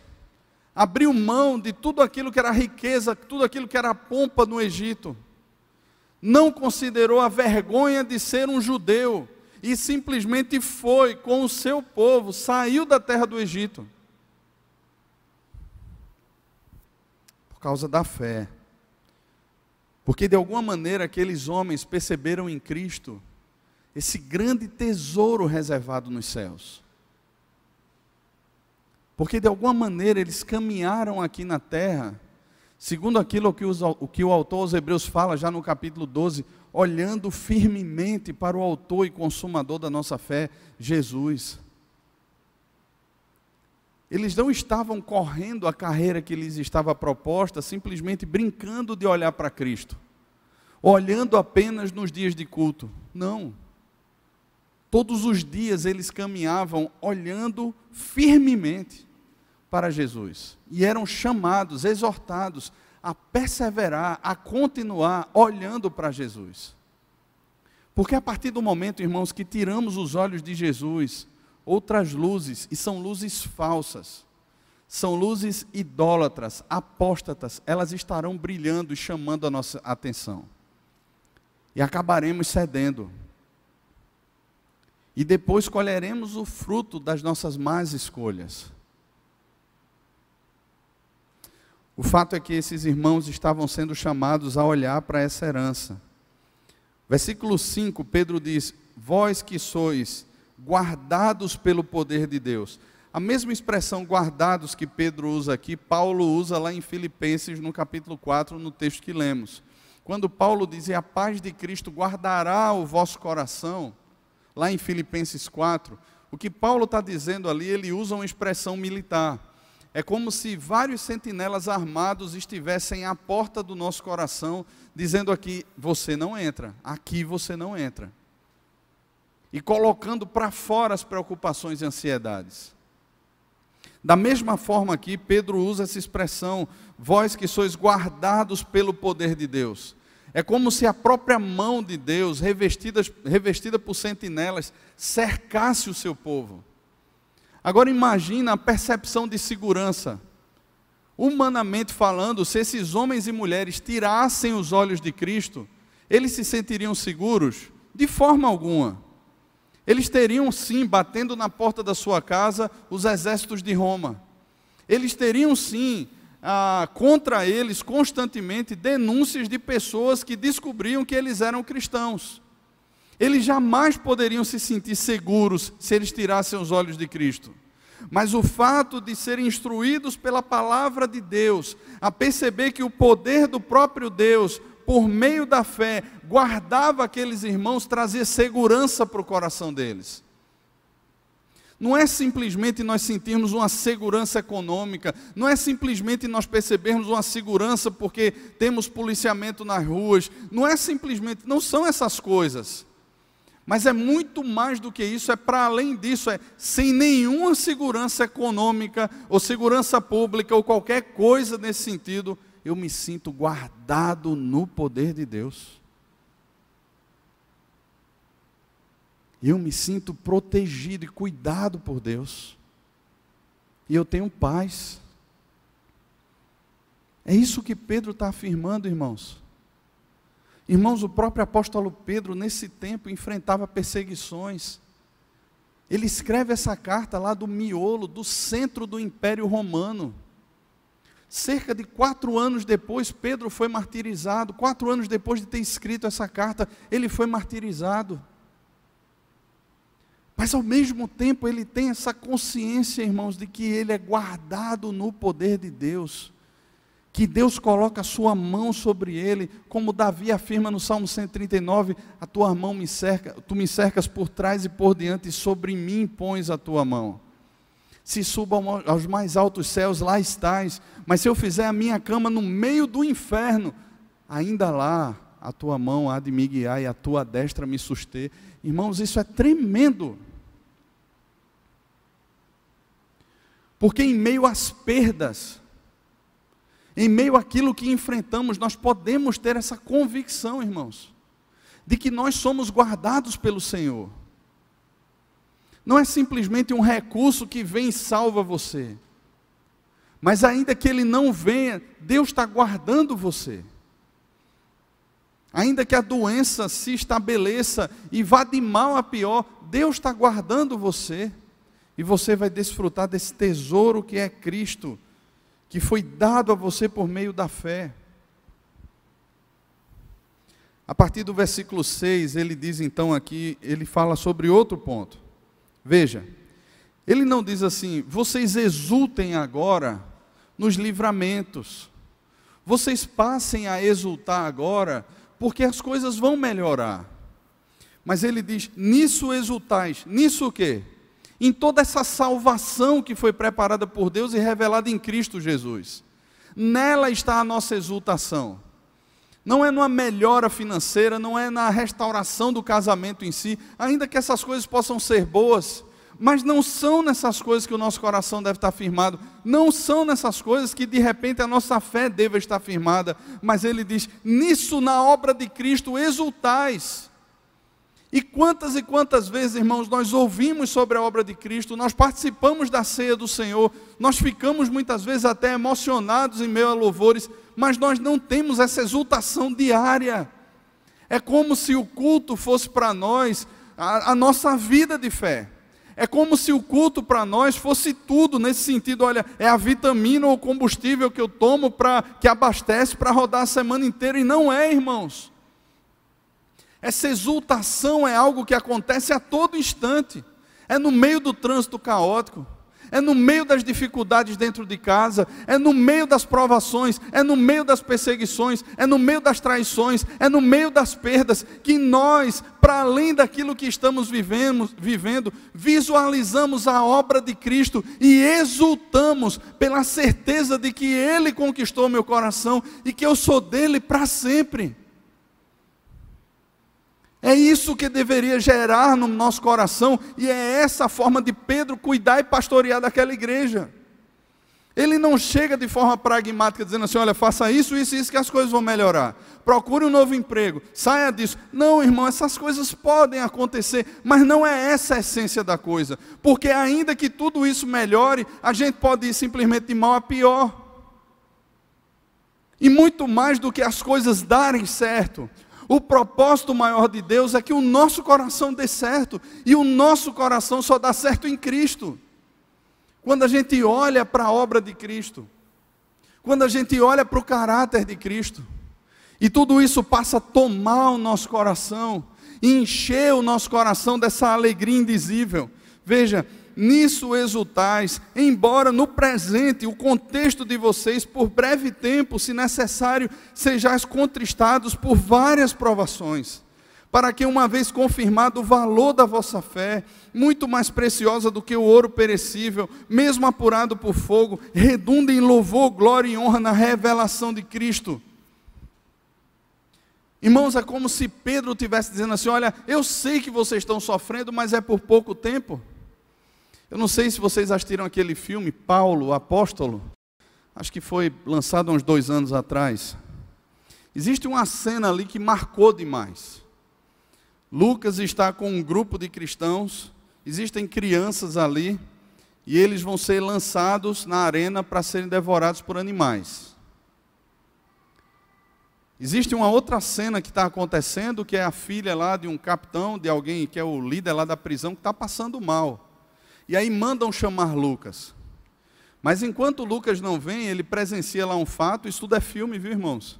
abriu mão de tudo aquilo que era riqueza, tudo aquilo que era pompa no Egito. Não considerou a vergonha de ser um judeu e simplesmente foi com o seu povo, saiu da terra do Egito. Por causa da fé. Porque de alguma maneira aqueles homens perceberam em Cristo esse grande tesouro reservado nos céus. Porque de alguma maneira eles caminharam aqui na terra, segundo aquilo que, os, o que o autor aos Hebreus fala já no capítulo 12, olhando firmemente para o autor e consumador da nossa fé, Jesus. Eles não estavam correndo a carreira que lhes estava proposta, simplesmente brincando de olhar para Cristo, olhando apenas nos dias de culto. Não. Todos os dias eles caminhavam olhando firmemente para Jesus. E eram chamados, exortados a perseverar, a continuar olhando para Jesus. Porque a partir do momento, irmãos, que tiramos os olhos de Jesus, outras luzes, e são luzes falsas, são luzes idólatras, apóstatas, elas estarão brilhando e chamando a nossa atenção. E acabaremos cedendo. E depois colheremos o fruto das nossas más escolhas. O fato é que esses irmãos estavam sendo chamados a olhar para essa herança. Versículo 5, Pedro diz: Vós que sois guardados pelo poder de Deus. A mesma expressão guardados que Pedro usa aqui, Paulo usa lá em Filipenses, no capítulo 4, no texto que lemos. Quando Paulo diz: E a paz de Cristo guardará o vosso coração, lá em Filipenses 4, o que Paulo está dizendo ali, ele usa uma expressão militar. É como se vários sentinelas armados estivessem à porta do nosso coração, dizendo aqui: você não entra, aqui você não entra. E colocando para fora as preocupações e ansiedades. Da mesma forma aqui, Pedro usa essa expressão: vós que sois guardados pelo poder de Deus. É como se a própria mão de Deus, revestida, revestida por sentinelas, cercasse o seu povo Agora imagina a percepção de segurança. Humanamente falando, se esses homens e mulheres tirassem os olhos de Cristo, eles se sentiriam seguros? De forma alguma. Eles teriam sim, batendo na porta da sua casa, os exércitos de Roma. Eles teriam sim, ah, contra eles, constantemente, denúncias de pessoas que descobriam que eles eram cristãos eles jamais poderiam se sentir seguros se eles tirassem os olhos de Cristo. Mas o fato de serem instruídos pela palavra de Deus, a perceber que o poder do próprio Deus, por meio da fé, guardava aqueles irmãos, trazia segurança para o coração deles. Não é simplesmente nós sentirmos uma segurança econômica, não é simplesmente nós percebermos uma segurança porque temos policiamento nas ruas, não é simplesmente, não são essas coisas. Mas é muito mais do que isso, é para além disso, é sem nenhuma segurança econômica ou segurança pública ou qualquer coisa nesse sentido, eu me sinto guardado no poder de Deus. Eu me sinto protegido e cuidado por Deus. E eu tenho paz. É isso que Pedro está afirmando, irmãos. Irmãos, o próprio apóstolo Pedro, nesse tempo, enfrentava perseguições. Ele escreve essa carta lá do miolo, do centro do Império Romano. Cerca de quatro anos depois, Pedro foi martirizado. Quatro anos depois de ter escrito essa carta, ele foi martirizado. Mas ao mesmo tempo, ele tem essa consciência, irmãos, de que ele é guardado no poder de Deus que Deus coloca a sua mão sobre ele, como Davi afirma no Salmo 139, a tua mão me cerca, tu me cercas por trás e por diante, e sobre mim pões a tua mão. Se suba aos mais altos céus, lá estás, mas se eu fizer a minha cama no meio do inferno, ainda lá a tua mão há de me guiar e a tua destra me suster. Irmãos, isso é tremendo. Porque em meio às perdas, Em meio àquilo que enfrentamos, nós podemos ter essa convicção, irmãos, de que nós somos guardados pelo Senhor. Não é simplesmente um recurso que vem e salva você. Mas ainda que ele não venha, Deus está guardando você. Ainda que a doença se estabeleça e vá de mal a pior, Deus está guardando você. E você vai desfrutar desse tesouro que é Cristo, que foi dado a você por meio da fé. A partir do versículo 6, ele diz então aqui, ele fala sobre outro ponto. Veja, ele não diz assim, vocês exultem agora nos livramentos, vocês passem a exultar agora, porque as coisas vão melhorar. Mas ele diz: nisso exultais, nisso o quê? Em toda essa salvação que foi preparada por Deus e revelada em Cristo Jesus. Nela está a nossa exultação. Não é numa melhora financeira, não é na restauração do casamento em si, ainda que essas coisas possam ser boas, mas não são nessas coisas que o nosso coração deve estar firmado, não são nessas coisas que de repente a nossa fé deve estar firmada, mas ele diz: nisso na obra de Cristo exultais. E quantas e quantas vezes, irmãos, nós ouvimos sobre a obra de Cristo, nós participamos da ceia do Senhor, nós ficamos muitas vezes até emocionados em meio a louvores, mas nós não temos essa exultação diária. É como se o culto fosse para nós a, a nossa vida de fé. É como se o culto para nós fosse tudo nesse sentido, olha, é a vitamina ou combustível que eu tomo para que abastece para rodar a semana inteira e não é, irmãos. Essa exultação é algo que acontece a todo instante. É no meio do trânsito caótico é no meio das dificuldades dentro de casa, é no meio das provações, é no meio das perseguições, é no meio das traições, é no meio das perdas, que nós, para além daquilo que estamos vivendo, vivendo, visualizamos a obra de Cristo e exultamos pela certeza de que Ele conquistou meu coração e que eu sou dele para sempre. É isso que deveria gerar no nosso coração, e é essa a forma de Pedro cuidar e pastorear daquela igreja. Ele não chega de forma pragmática dizendo assim: olha, faça isso, isso e isso que as coisas vão melhorar. Procure um novo emprego, saia disso. Não, irmão, essas coisas podem acontecer, mas não é essa a essência da coisa. Porque ainda que tudo isso melhore, a gente pode ir simplesmente de mal a pior. E muito mais do que as coisas darem certo, o propósito maior de Deus é que o nosso coração dê certo, e o nosso coração só dá certo em Cristo. Quando a gente olha para a obra de Cristo, quando a gente olha para o caráter de Cristo, e tudo isso passa a tomar o nosso coração, encher o nosso coração dessa alegria indizível. Veja, nisso exultais, embora no presente o contexto de vocês, por breve tempo, se necessário, sejais contristados por várias provações, para que, uma vez confirmado o valor da vossa fé, muito mais preciosa do que o ouro perecível, mesmo apurado por fogo, redunda em louvor, glória e honra na revelação de Cristo. Irmãos, é como se Pedro estivesse dizendo assim: Olha, eu sei que vocês estão sofrendo, mas é por pouco tempo. Eu não sei se vocês assistiram aquele filme, Paulo, o Apóstolo. Acho que foi lançado há uns dois anos atrás. Existe uma cena ali que marcou demais. Lucas está com um grupo de cristãos, existem crianças ali, e eles vão ser lançados na arena para serem devorados por animais. Existe uma outra cena que está acontecendo, que é a filha lá de um capitão, de alguém que é o líder lá da prisão, que está passando mal. E aí mandam chamar Lucas. Mas enquanto Lucas não vem, ele presencia lá um fato, isso tudo é filme, viu irmãos?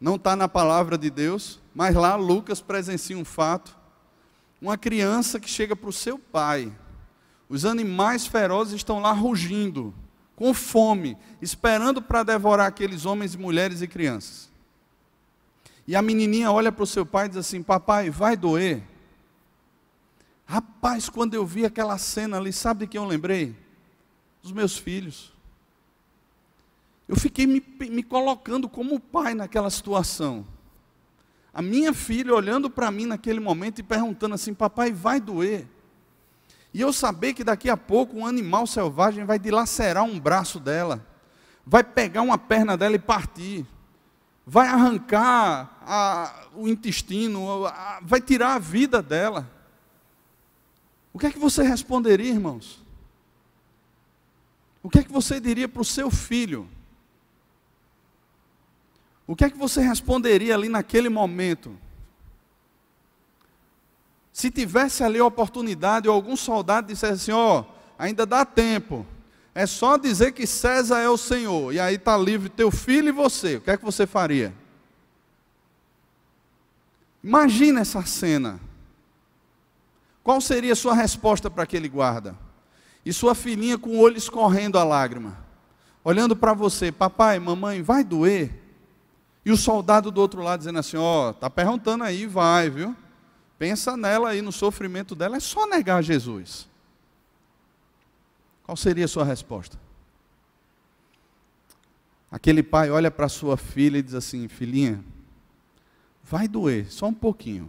Não está na palavra de Deus, mas lá Lucas presencia um fato. Uma criança que chega para o seu pai. Os animais ferozes estão lá rugindo, com fome, esperando para devorar aqueles homens, mulheres e crianças. E a menininha olha para o seu pai e diz assim: Papai, vai doer? Rapaz, quando eu vi aquela cena ali, sabe de quem eu lembrei? Dos meus filhos. Eu fiquei me, me colocando como pai naquela situação. A minha filha olhando para mim naquele momento e perguntando assim: Papai, vai doer? E eu saber que daqui a pouco um animal selvagem vai dilacerar um braço dela, vai pegar uma perna dela e partir, vai arrancar a, o intestino, a, vai tirar a vida dela. O que é que você responderia, irmãos? O que é que você diria para o seu filho? O que é que você responderia ali naquele momento? Se tivesse ali a oportunidade, ou algum soldado dissesse assim: Ó, oh, ainda dá tempo, é só dizer que César é o Senhor, e aí está livre teu filho e você, o que é que você faria? Imagina essa cena. Qual seria a sua resposta para aquele guarda? E sua filhinha com o olho escorrendo a lágrima, olhando para você, papai, mamãe, vai doer? E o soldado do outro lado dizendo assim: Ó, oh, tá perguntando aí, vai, viu? Pensa nela aí, no sofrimento dela, é só negar Jesus. Qual seria a sua resposta? Aquele pai olha para sua filha e diz assim: Filhinha, vai doer, só um pouquinho.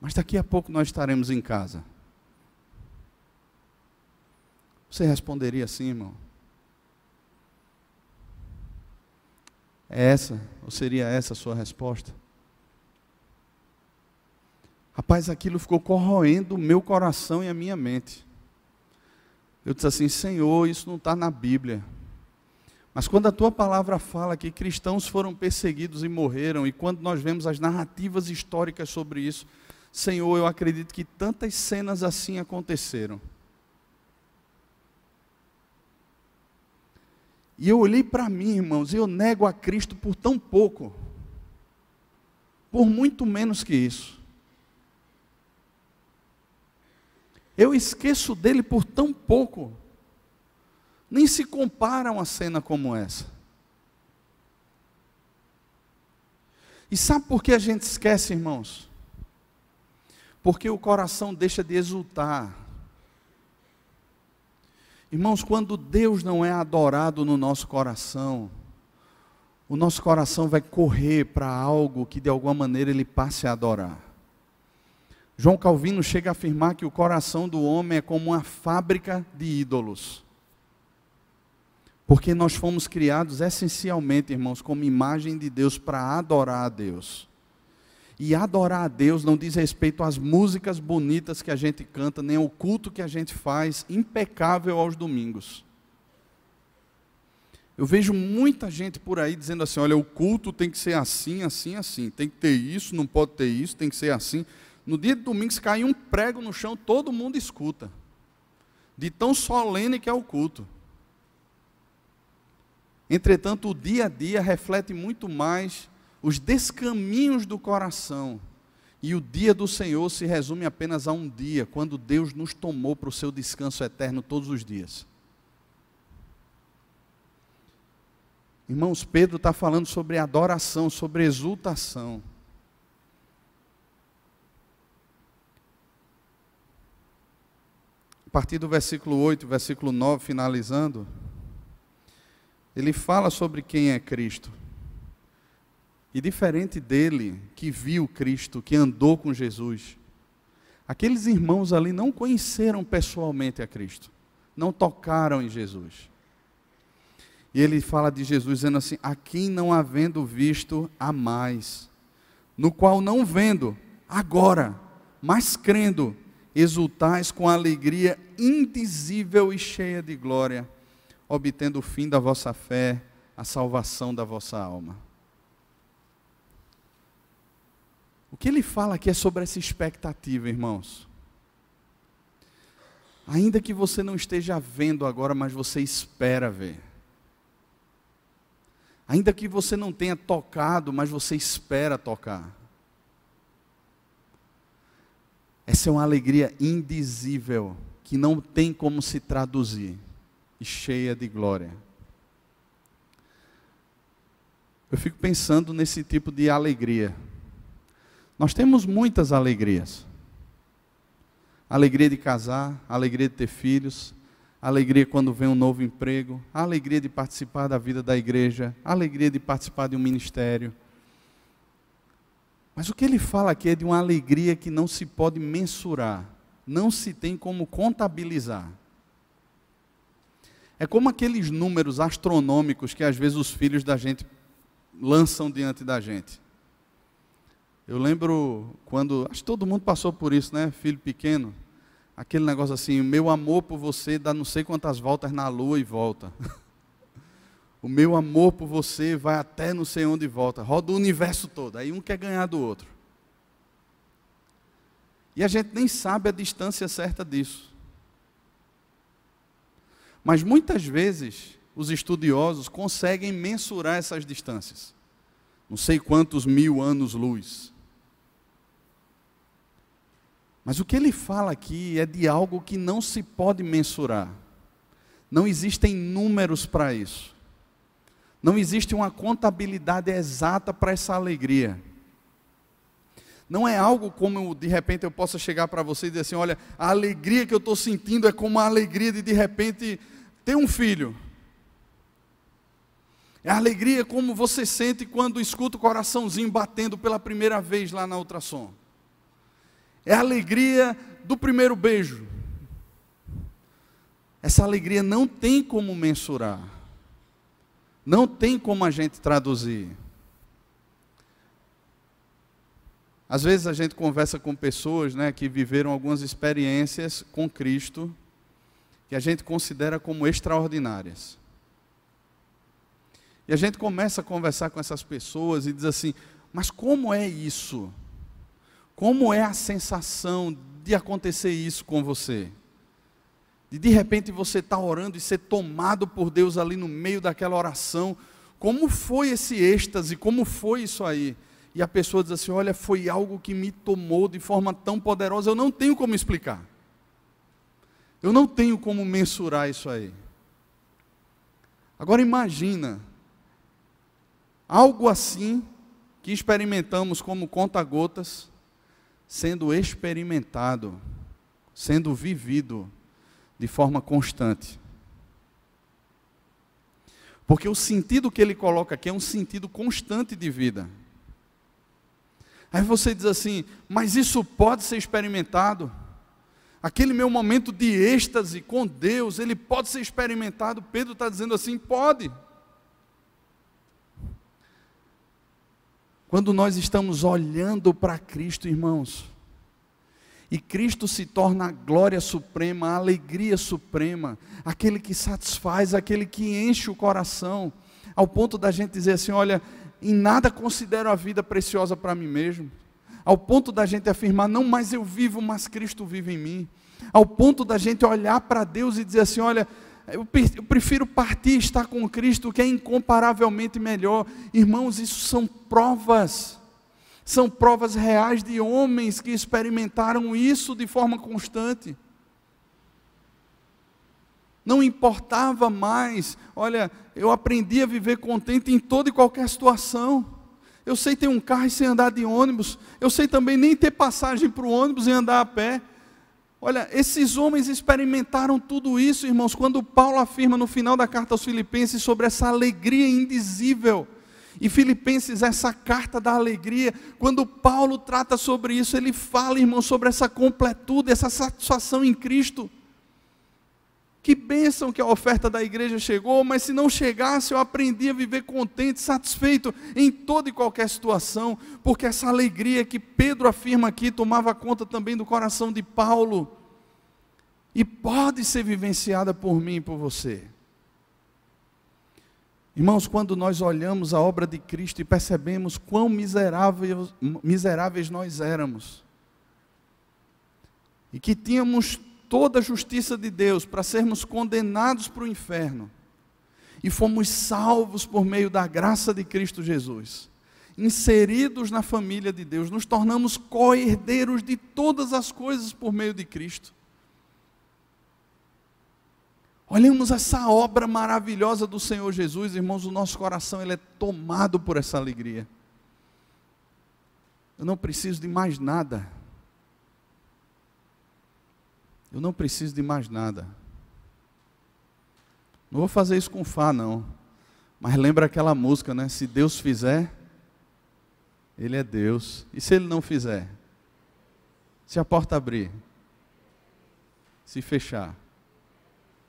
Mas daqui a pouco nós estaremos em casa. Você responderia assim, irmão? É essa, ou seria essa a sua resposta? Rapaz, aquilo ficou corroendo o meu coração e a minha mente. Eu disse assim: Senhor, isso não está na Bíblia. Mas quando a tua palavra fala que cristãos foram perseguidos e morreram, e quando nós vemos as narrativas históricas sobre isso, Senhor, eu acredito que tantas cenas assim aconteceram. E eu olhei para mim, irmãos, e eu nego a Cristo por tão pouco. Por muito menos que isso. Eu esqueço dele por tão pouco. Nem se compara uma cena como essa. E sabe por que a gente esquece, irmãos? Porque o coração deixa de exultar Irmãos, quando Deus não é adorado no nosso coração, o nosso coração vai correr para algo que de alguma maneira ele passe a adorar. João Calvino chega a afirmar que o coração do homem é como uma fábrica de ídolos. Porque nós fomos criados essencialmente, irmãos, como imagem de Deus para adorar a Deus. E adorar a Deus não diz respeito às músicas bonitas que a gente canta, nem ao culto que a gente faz, impecável aos domingos. Eu vejo muita gente por aí dizendo assim: olha, o culto tem que ser assim, assim, assim. Tem que ter isso, não pode ter isso, tem que ser assim. No dia de domingo, se cair um prego no chão, todo mundo escuta. De tão solene que é o culto. Entretanto, o dia a dia reflete muito mais os descaminhos do coração. E o dia do Senhor se resume apenas a um dia, quando Deus nos tomou para o seu descanso eterno todos os dias. Irmãos, Pedro está falando sobre adoração, sobre exultação. A partir do versículo 8, versículo 9, finalizando, ele fala sobre quem é Cristo. E diferente dele, que viu Cristo, que andou com Jesus, aqueles irmãos ali não conheceram pessoalmente a Cristo, não tocaram em Jesus. E ele fala de Jesus dizendo assim: A quem não havendo visto, a mais, no qual não vendo, agora, mas crendo, exultais com alegria indizível e cheia de glória, obtendo o fim da vossa fé, a salvação da vossa alma. O que ele fala aqui é sobre essa expectativa, irmãos. Ainda que você não esteja vendo agora, mas você espera ver. Ainda que você não tenha tocado, mas você espera tocar. Essa é uma alegria indizível, que não tem como se traduzir, e cheia de glória. Eu fico pensando nesse tipo de alegria. Nós temos muitas alegrias. Alegria de casar, alegria de ter filhos, alegria quando vem um novo emprego, alegria de participar da vida da igreja, alegria de participar de um ministério. Mas o que ele fala aqui é de uma alegria que não se pode mensurar, não se tem como contabilizar. É como aqueles números astronômicos que às vezes os filhos da gente lançam diante da gente. Eu lembro quando, acho que todo mundo passou por isso, né? Filho pequeno, aquele negócio assim, o meu amor por você dá não sei quantas voltas na lua e volta. [laughs] o meu amor por você vai até não sei onde e volta, roda o universo todo. Aí um quer ganhar do outro. E a gente nem sabe a distância certa disso. Mas muitas vezes os estudiosos conseguem mensurar essas distâncias. Não sei quantos mil anos-luz. Mas o que ele fala aqui é de algo que não se pode mensurar. Não existem números para isso. Não existe uma contabilidade exata para essa alegria. Não é algo como de repente eu possa chegar para você e dizer assim: olha, a alegria que eu estou sentindo é como a alegria de de repente ter um filho. É a alegria como você sente quando escuta o coraçãozinho batendo pela primeira vez lá na ultrassom. É a alegria do primeiro beijo. Essa alegria não tem como mensurar. Não tem como a gente traduzir. Às vezes a gente conversa com pessoas né, que viveram algumas experiências com Cristo que a gente considera como extraordinárias. E a gente começa a conversar com essas pessoas e diz assim: mas como é isso? Como é a sensação de acontecer isso com você? De de repente você estar tá orando e ser tomado por Deus ali no meio daquela oração. Como foi esse êxtase? Como foi isso aí? e a pessoa diz assim: Olha, foi algo que me tomou de forma tão poderosa, eu não tenho como explicar. Eu não tenho como mensurar isso aí. Agora imagina, algo assim que experimentamos como conta-gotas, sendo experimentado, sendo vivido de forma constante. Porque o sentido que ele coloca aqui é um sentido constante de vida. Aí você diz assim: mas isso pode ser experimentado? Aquele meu momento de êxtase com Deus, ele pode ser experimentado? Pedro está dizendo assim: pode. Quando nós estamos olhando para Cristo, irmãos, e Cristo se torna a glória suprema, a alegria suprema, aquele que satisfaz, aquele que enche o coração, ao ponto da gente dizer assim: olha, em nada considero a vida preciosa para mim mesmo, ao ponto da gente afirmar, não mais eu vivo, mas Cristo vive em mim, ao ponto da gente olhar para Deus e dizer assim: olha, eu prefiro partir e estar com Cristo, que é incomparavelmente melhor. Irmãos, isso são provas, são provas reais de homens que experimentaram isso de forma constante não importava mais. Olha, eu aprendi a viver contente em toda e qualquer situação. Eu sei ter um carro e sem andar de ônibus. Eu sei também nem ter passagem para o ônibus e andar a pé. Olha, esses homens experimentaram tudo isso, irmãos, quando Paulo afirma no final da carta aos Filipenses sobre essa alegria indizível. E Filipenses, essa carta da alegria, quando Paulo trata sobre isso, ele fala, irmãos, sobre essa completude, essa satisfação em Cristo. Que bênção que a oferta da igreja chegou, mas se não chegasse, eu aprendi a viver contente, satisfeito em toda e qualquer situação, porque essa alegria que Pedro afirma aqui tomava conta também do coração de Paulo, e pode ser vivenciada por mim e por você. Irmãos, quando nós olhamos a obra de Cristo e percebemos quão miseráveis, miseráveis nós éramos, e que tínhamos toda a justiça de Deus para sermos condenados para o inferno e fomos salvos por meio da graça de Cristo Jesus. Inseridos na família de Deus, nos tornamos co-herdeiros de todas as coisas por meio de Cristo. Olhamos essa obra maravilhosa do Senhor Jesus, irmãos, o nosso coração ele é tomado por essa alegria. Eu não preciso de mais nada eu não preciso de mais nada. Não vou fazer isso com Fá, não. Mas lembra aquela música, né? Se Deus fizer, Ele é Deus. E se Ele não fizer? Se a porta abrir? Se fechar?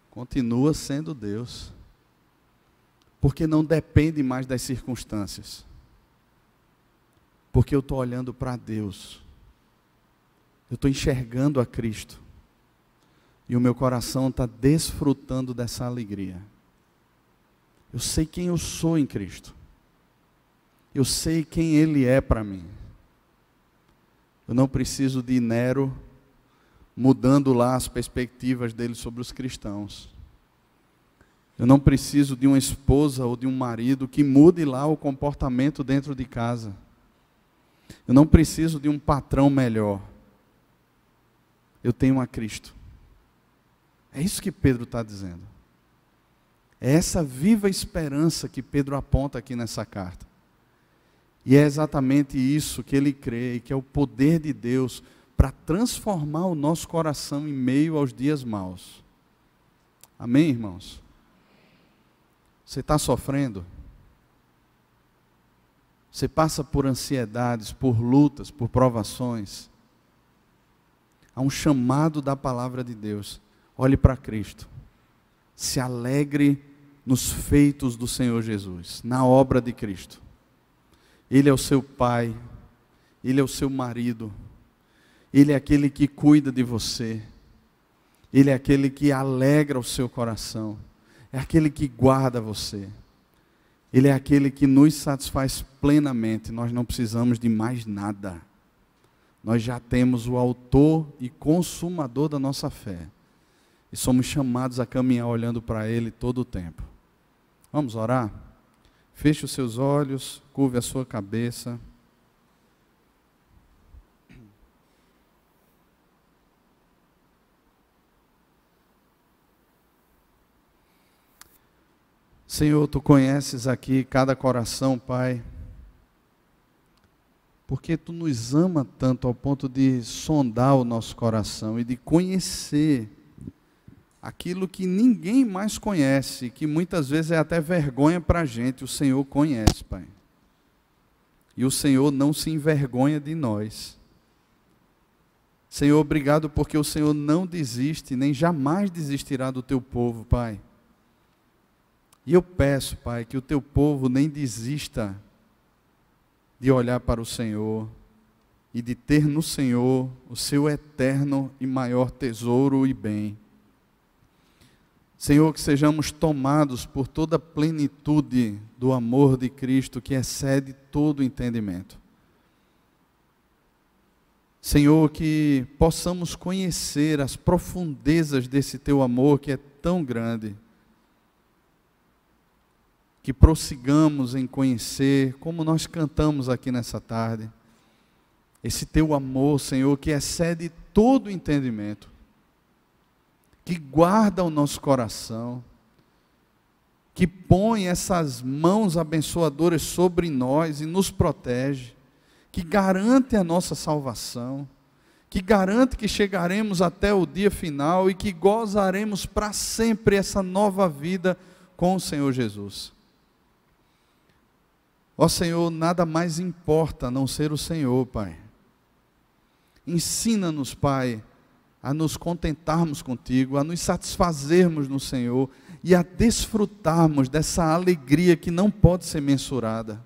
Continua sendo Deus. Porque não depende mais das circunstâncias. Porque eu estou olhando para Deus. Eu estou enxergando a Cristo. E o meu coração está desfrutando dessa alegria. Eu sei quem eu sou em Cristo. Eu sei quem Ele é para mim. Eu não preciso de Nero mudando lá as perspectivas dele sobre os cristãos. Eu não preciso de uma esposa ou de um marido que mude lá o comportamento dentro de casa. Eu não preciso de um patrão melhor. Eu tenho a Cristo. É isso que Pedro está dizendo. É essa viva esperança que Pedro aponta aqui nessa carta. E é exatamente isso que ele crê, que é o poder de Deus para transformar o nosso coração em meio aos dias maus. Amém, irmãos? Você está sofrendo? Você passa por ansiedades, por lutas, por provações. Há um chamado da palavra de Deus. Olhe para Cristo. Se alegre nos feitos do Senhor Jesus, na obra de Cristo. Ele é o seu pai, ele é o seu marido, ele é aquele que cuida de você, ele é aquele que alegra o seu coração, é aquele que guarda você, ele é aquele que nos satisfaz plenamente, nós não precisamos de mais nada. Nós já temos o autor e consumador da nossa fé. E somos chamados a caminhar olhando para Ele todo o tempo. Vamos orar? Feche os seus olhos, curve a sua cabeça. Senhor, tu conheces aqui cada coração, Pai. Porque tu nos ama tanto ao ponto de sondar o nosso coração e de conhecer aquilo que ninguém mais conhece, que muitas vezes é até vergonha para a gente, o Senhor conhece, Pai. E o Senhor não se envergonha de nós. Senhor, obrigado porque o Senhor não desiste, nem jamais desistirá do teu povo, Pai. E eu peço, Pai, que o teu povo nem desista de olhar para o Senhor e de ter no Senhor o seu eterno e maior tesouro e bem. Senhor, que sejamos tomados por toda a plenitude do amor de Cristo que excede todo entendimento. Senhor, que possamos conhecer as profundezas desse teu amor que é tão grande. Que prossigamos em conhecer, como nós cantamos aqui nessa tarde, esse teu amor, Senhor, que excede todo entendimento que guarda o nosso coração, que põe essas mãos abençoadoras sobre nós e nos protege, que garante a nossa salvação, que garante que chegaremos até o dia final e que gozaremos para sempre essa nova vida com o Senhor Jesus. Ó Senhor, nada mais importa a não ser o Senhor, Pai. Ensina-nos, Pai, a nos contentarmos contigo, a nos satisfazermos no Senhor e a desfrutarmos dessa alegria que não pode ser mensurada,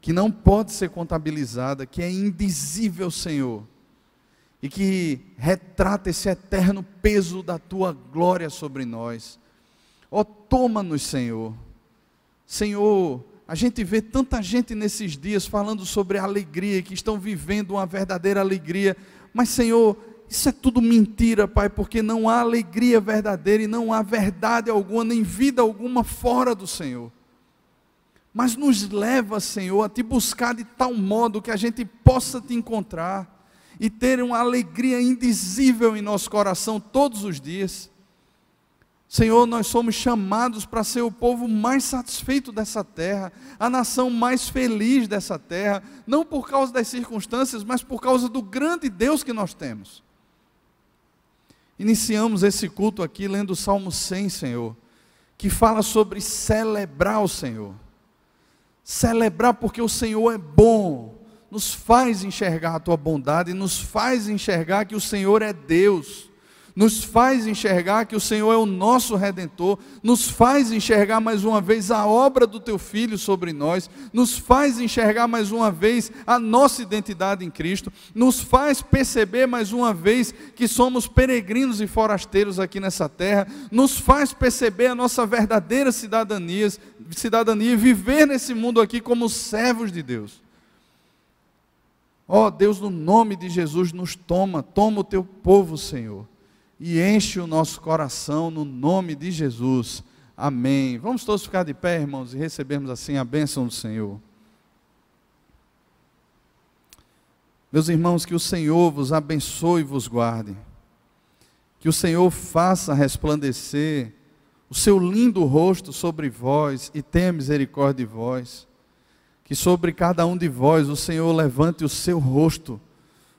que não pode ser contabilizada, que é indizível, Senhor, e que retrata esse eterno peso da tua glória sobre nós. Ó, oh, toma-nos, Senhor. Senhor, a gente vê tanta gente nesses dias falando sobre alegria, que estão vivendo uma verdadeira alegria, mas, Senhor, isso é tudo mentira, Pai, porque não há alegria verdadeira e não há verdade alguma, nem vida alguma fora do Senhor. Mas nos leva, Senhor, a te buscar de tal modo que a gente possa te encontrar e ter uma alegria indizível em nosso coração todos os dias. Senhor, nós somos chamados para ser o povo mais satisfeito dessa terra, a nação mais feliz dessa terra, não por causa das circunstâncias, mas por causa do grande Deus que nós temos. Iniciamos esse culto aqui lendo o Salmo 100, Senhor, que fala sobre celebrar o Senhor. Celebrar porque o Senhor é bom, nos faz enxergar a tua bondade, nos faz enxergar que o Senhor é Deus, nos faz enxergar que o Senhor é o nosso redentor, nos faz enxergar mais uma vez a obra do teu filho sobre nós, nos faz enxergar mais uma vez a nossa identidade em Cristo, nos faz perceber mais uma vez que somos peregrinos e forasteiros aqui nessa terra, nos faz perceber a nossa verdadeira cidadania, cidadania e viver nesse mundo aqui como servos de Deus. Ó oh, Deus, no nome de Jesus, nos toma, toma o teu povo, Senhor, e enche o nosso coração no nome de Jesus. Amém. Vamos todos ficar de pé, irmãos, e recebermos assim a bênção do Senhor. Meus irmãos, que o Senhor vos abençoe e vos guarde. Que o Senhor faça resplandecer o seu lindo rosto sobre vós e tenha misericórdia de vós que sobre cada um de vós o Senhor levante o seu rosto,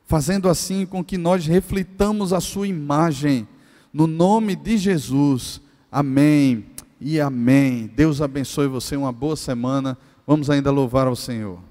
fazendo assim com que nós reflitamos a sua imagem, no nome de Jesus. Amém e amém. Deus abençoe você, uma boa semana. Vamos ainda louvar ao Senhor.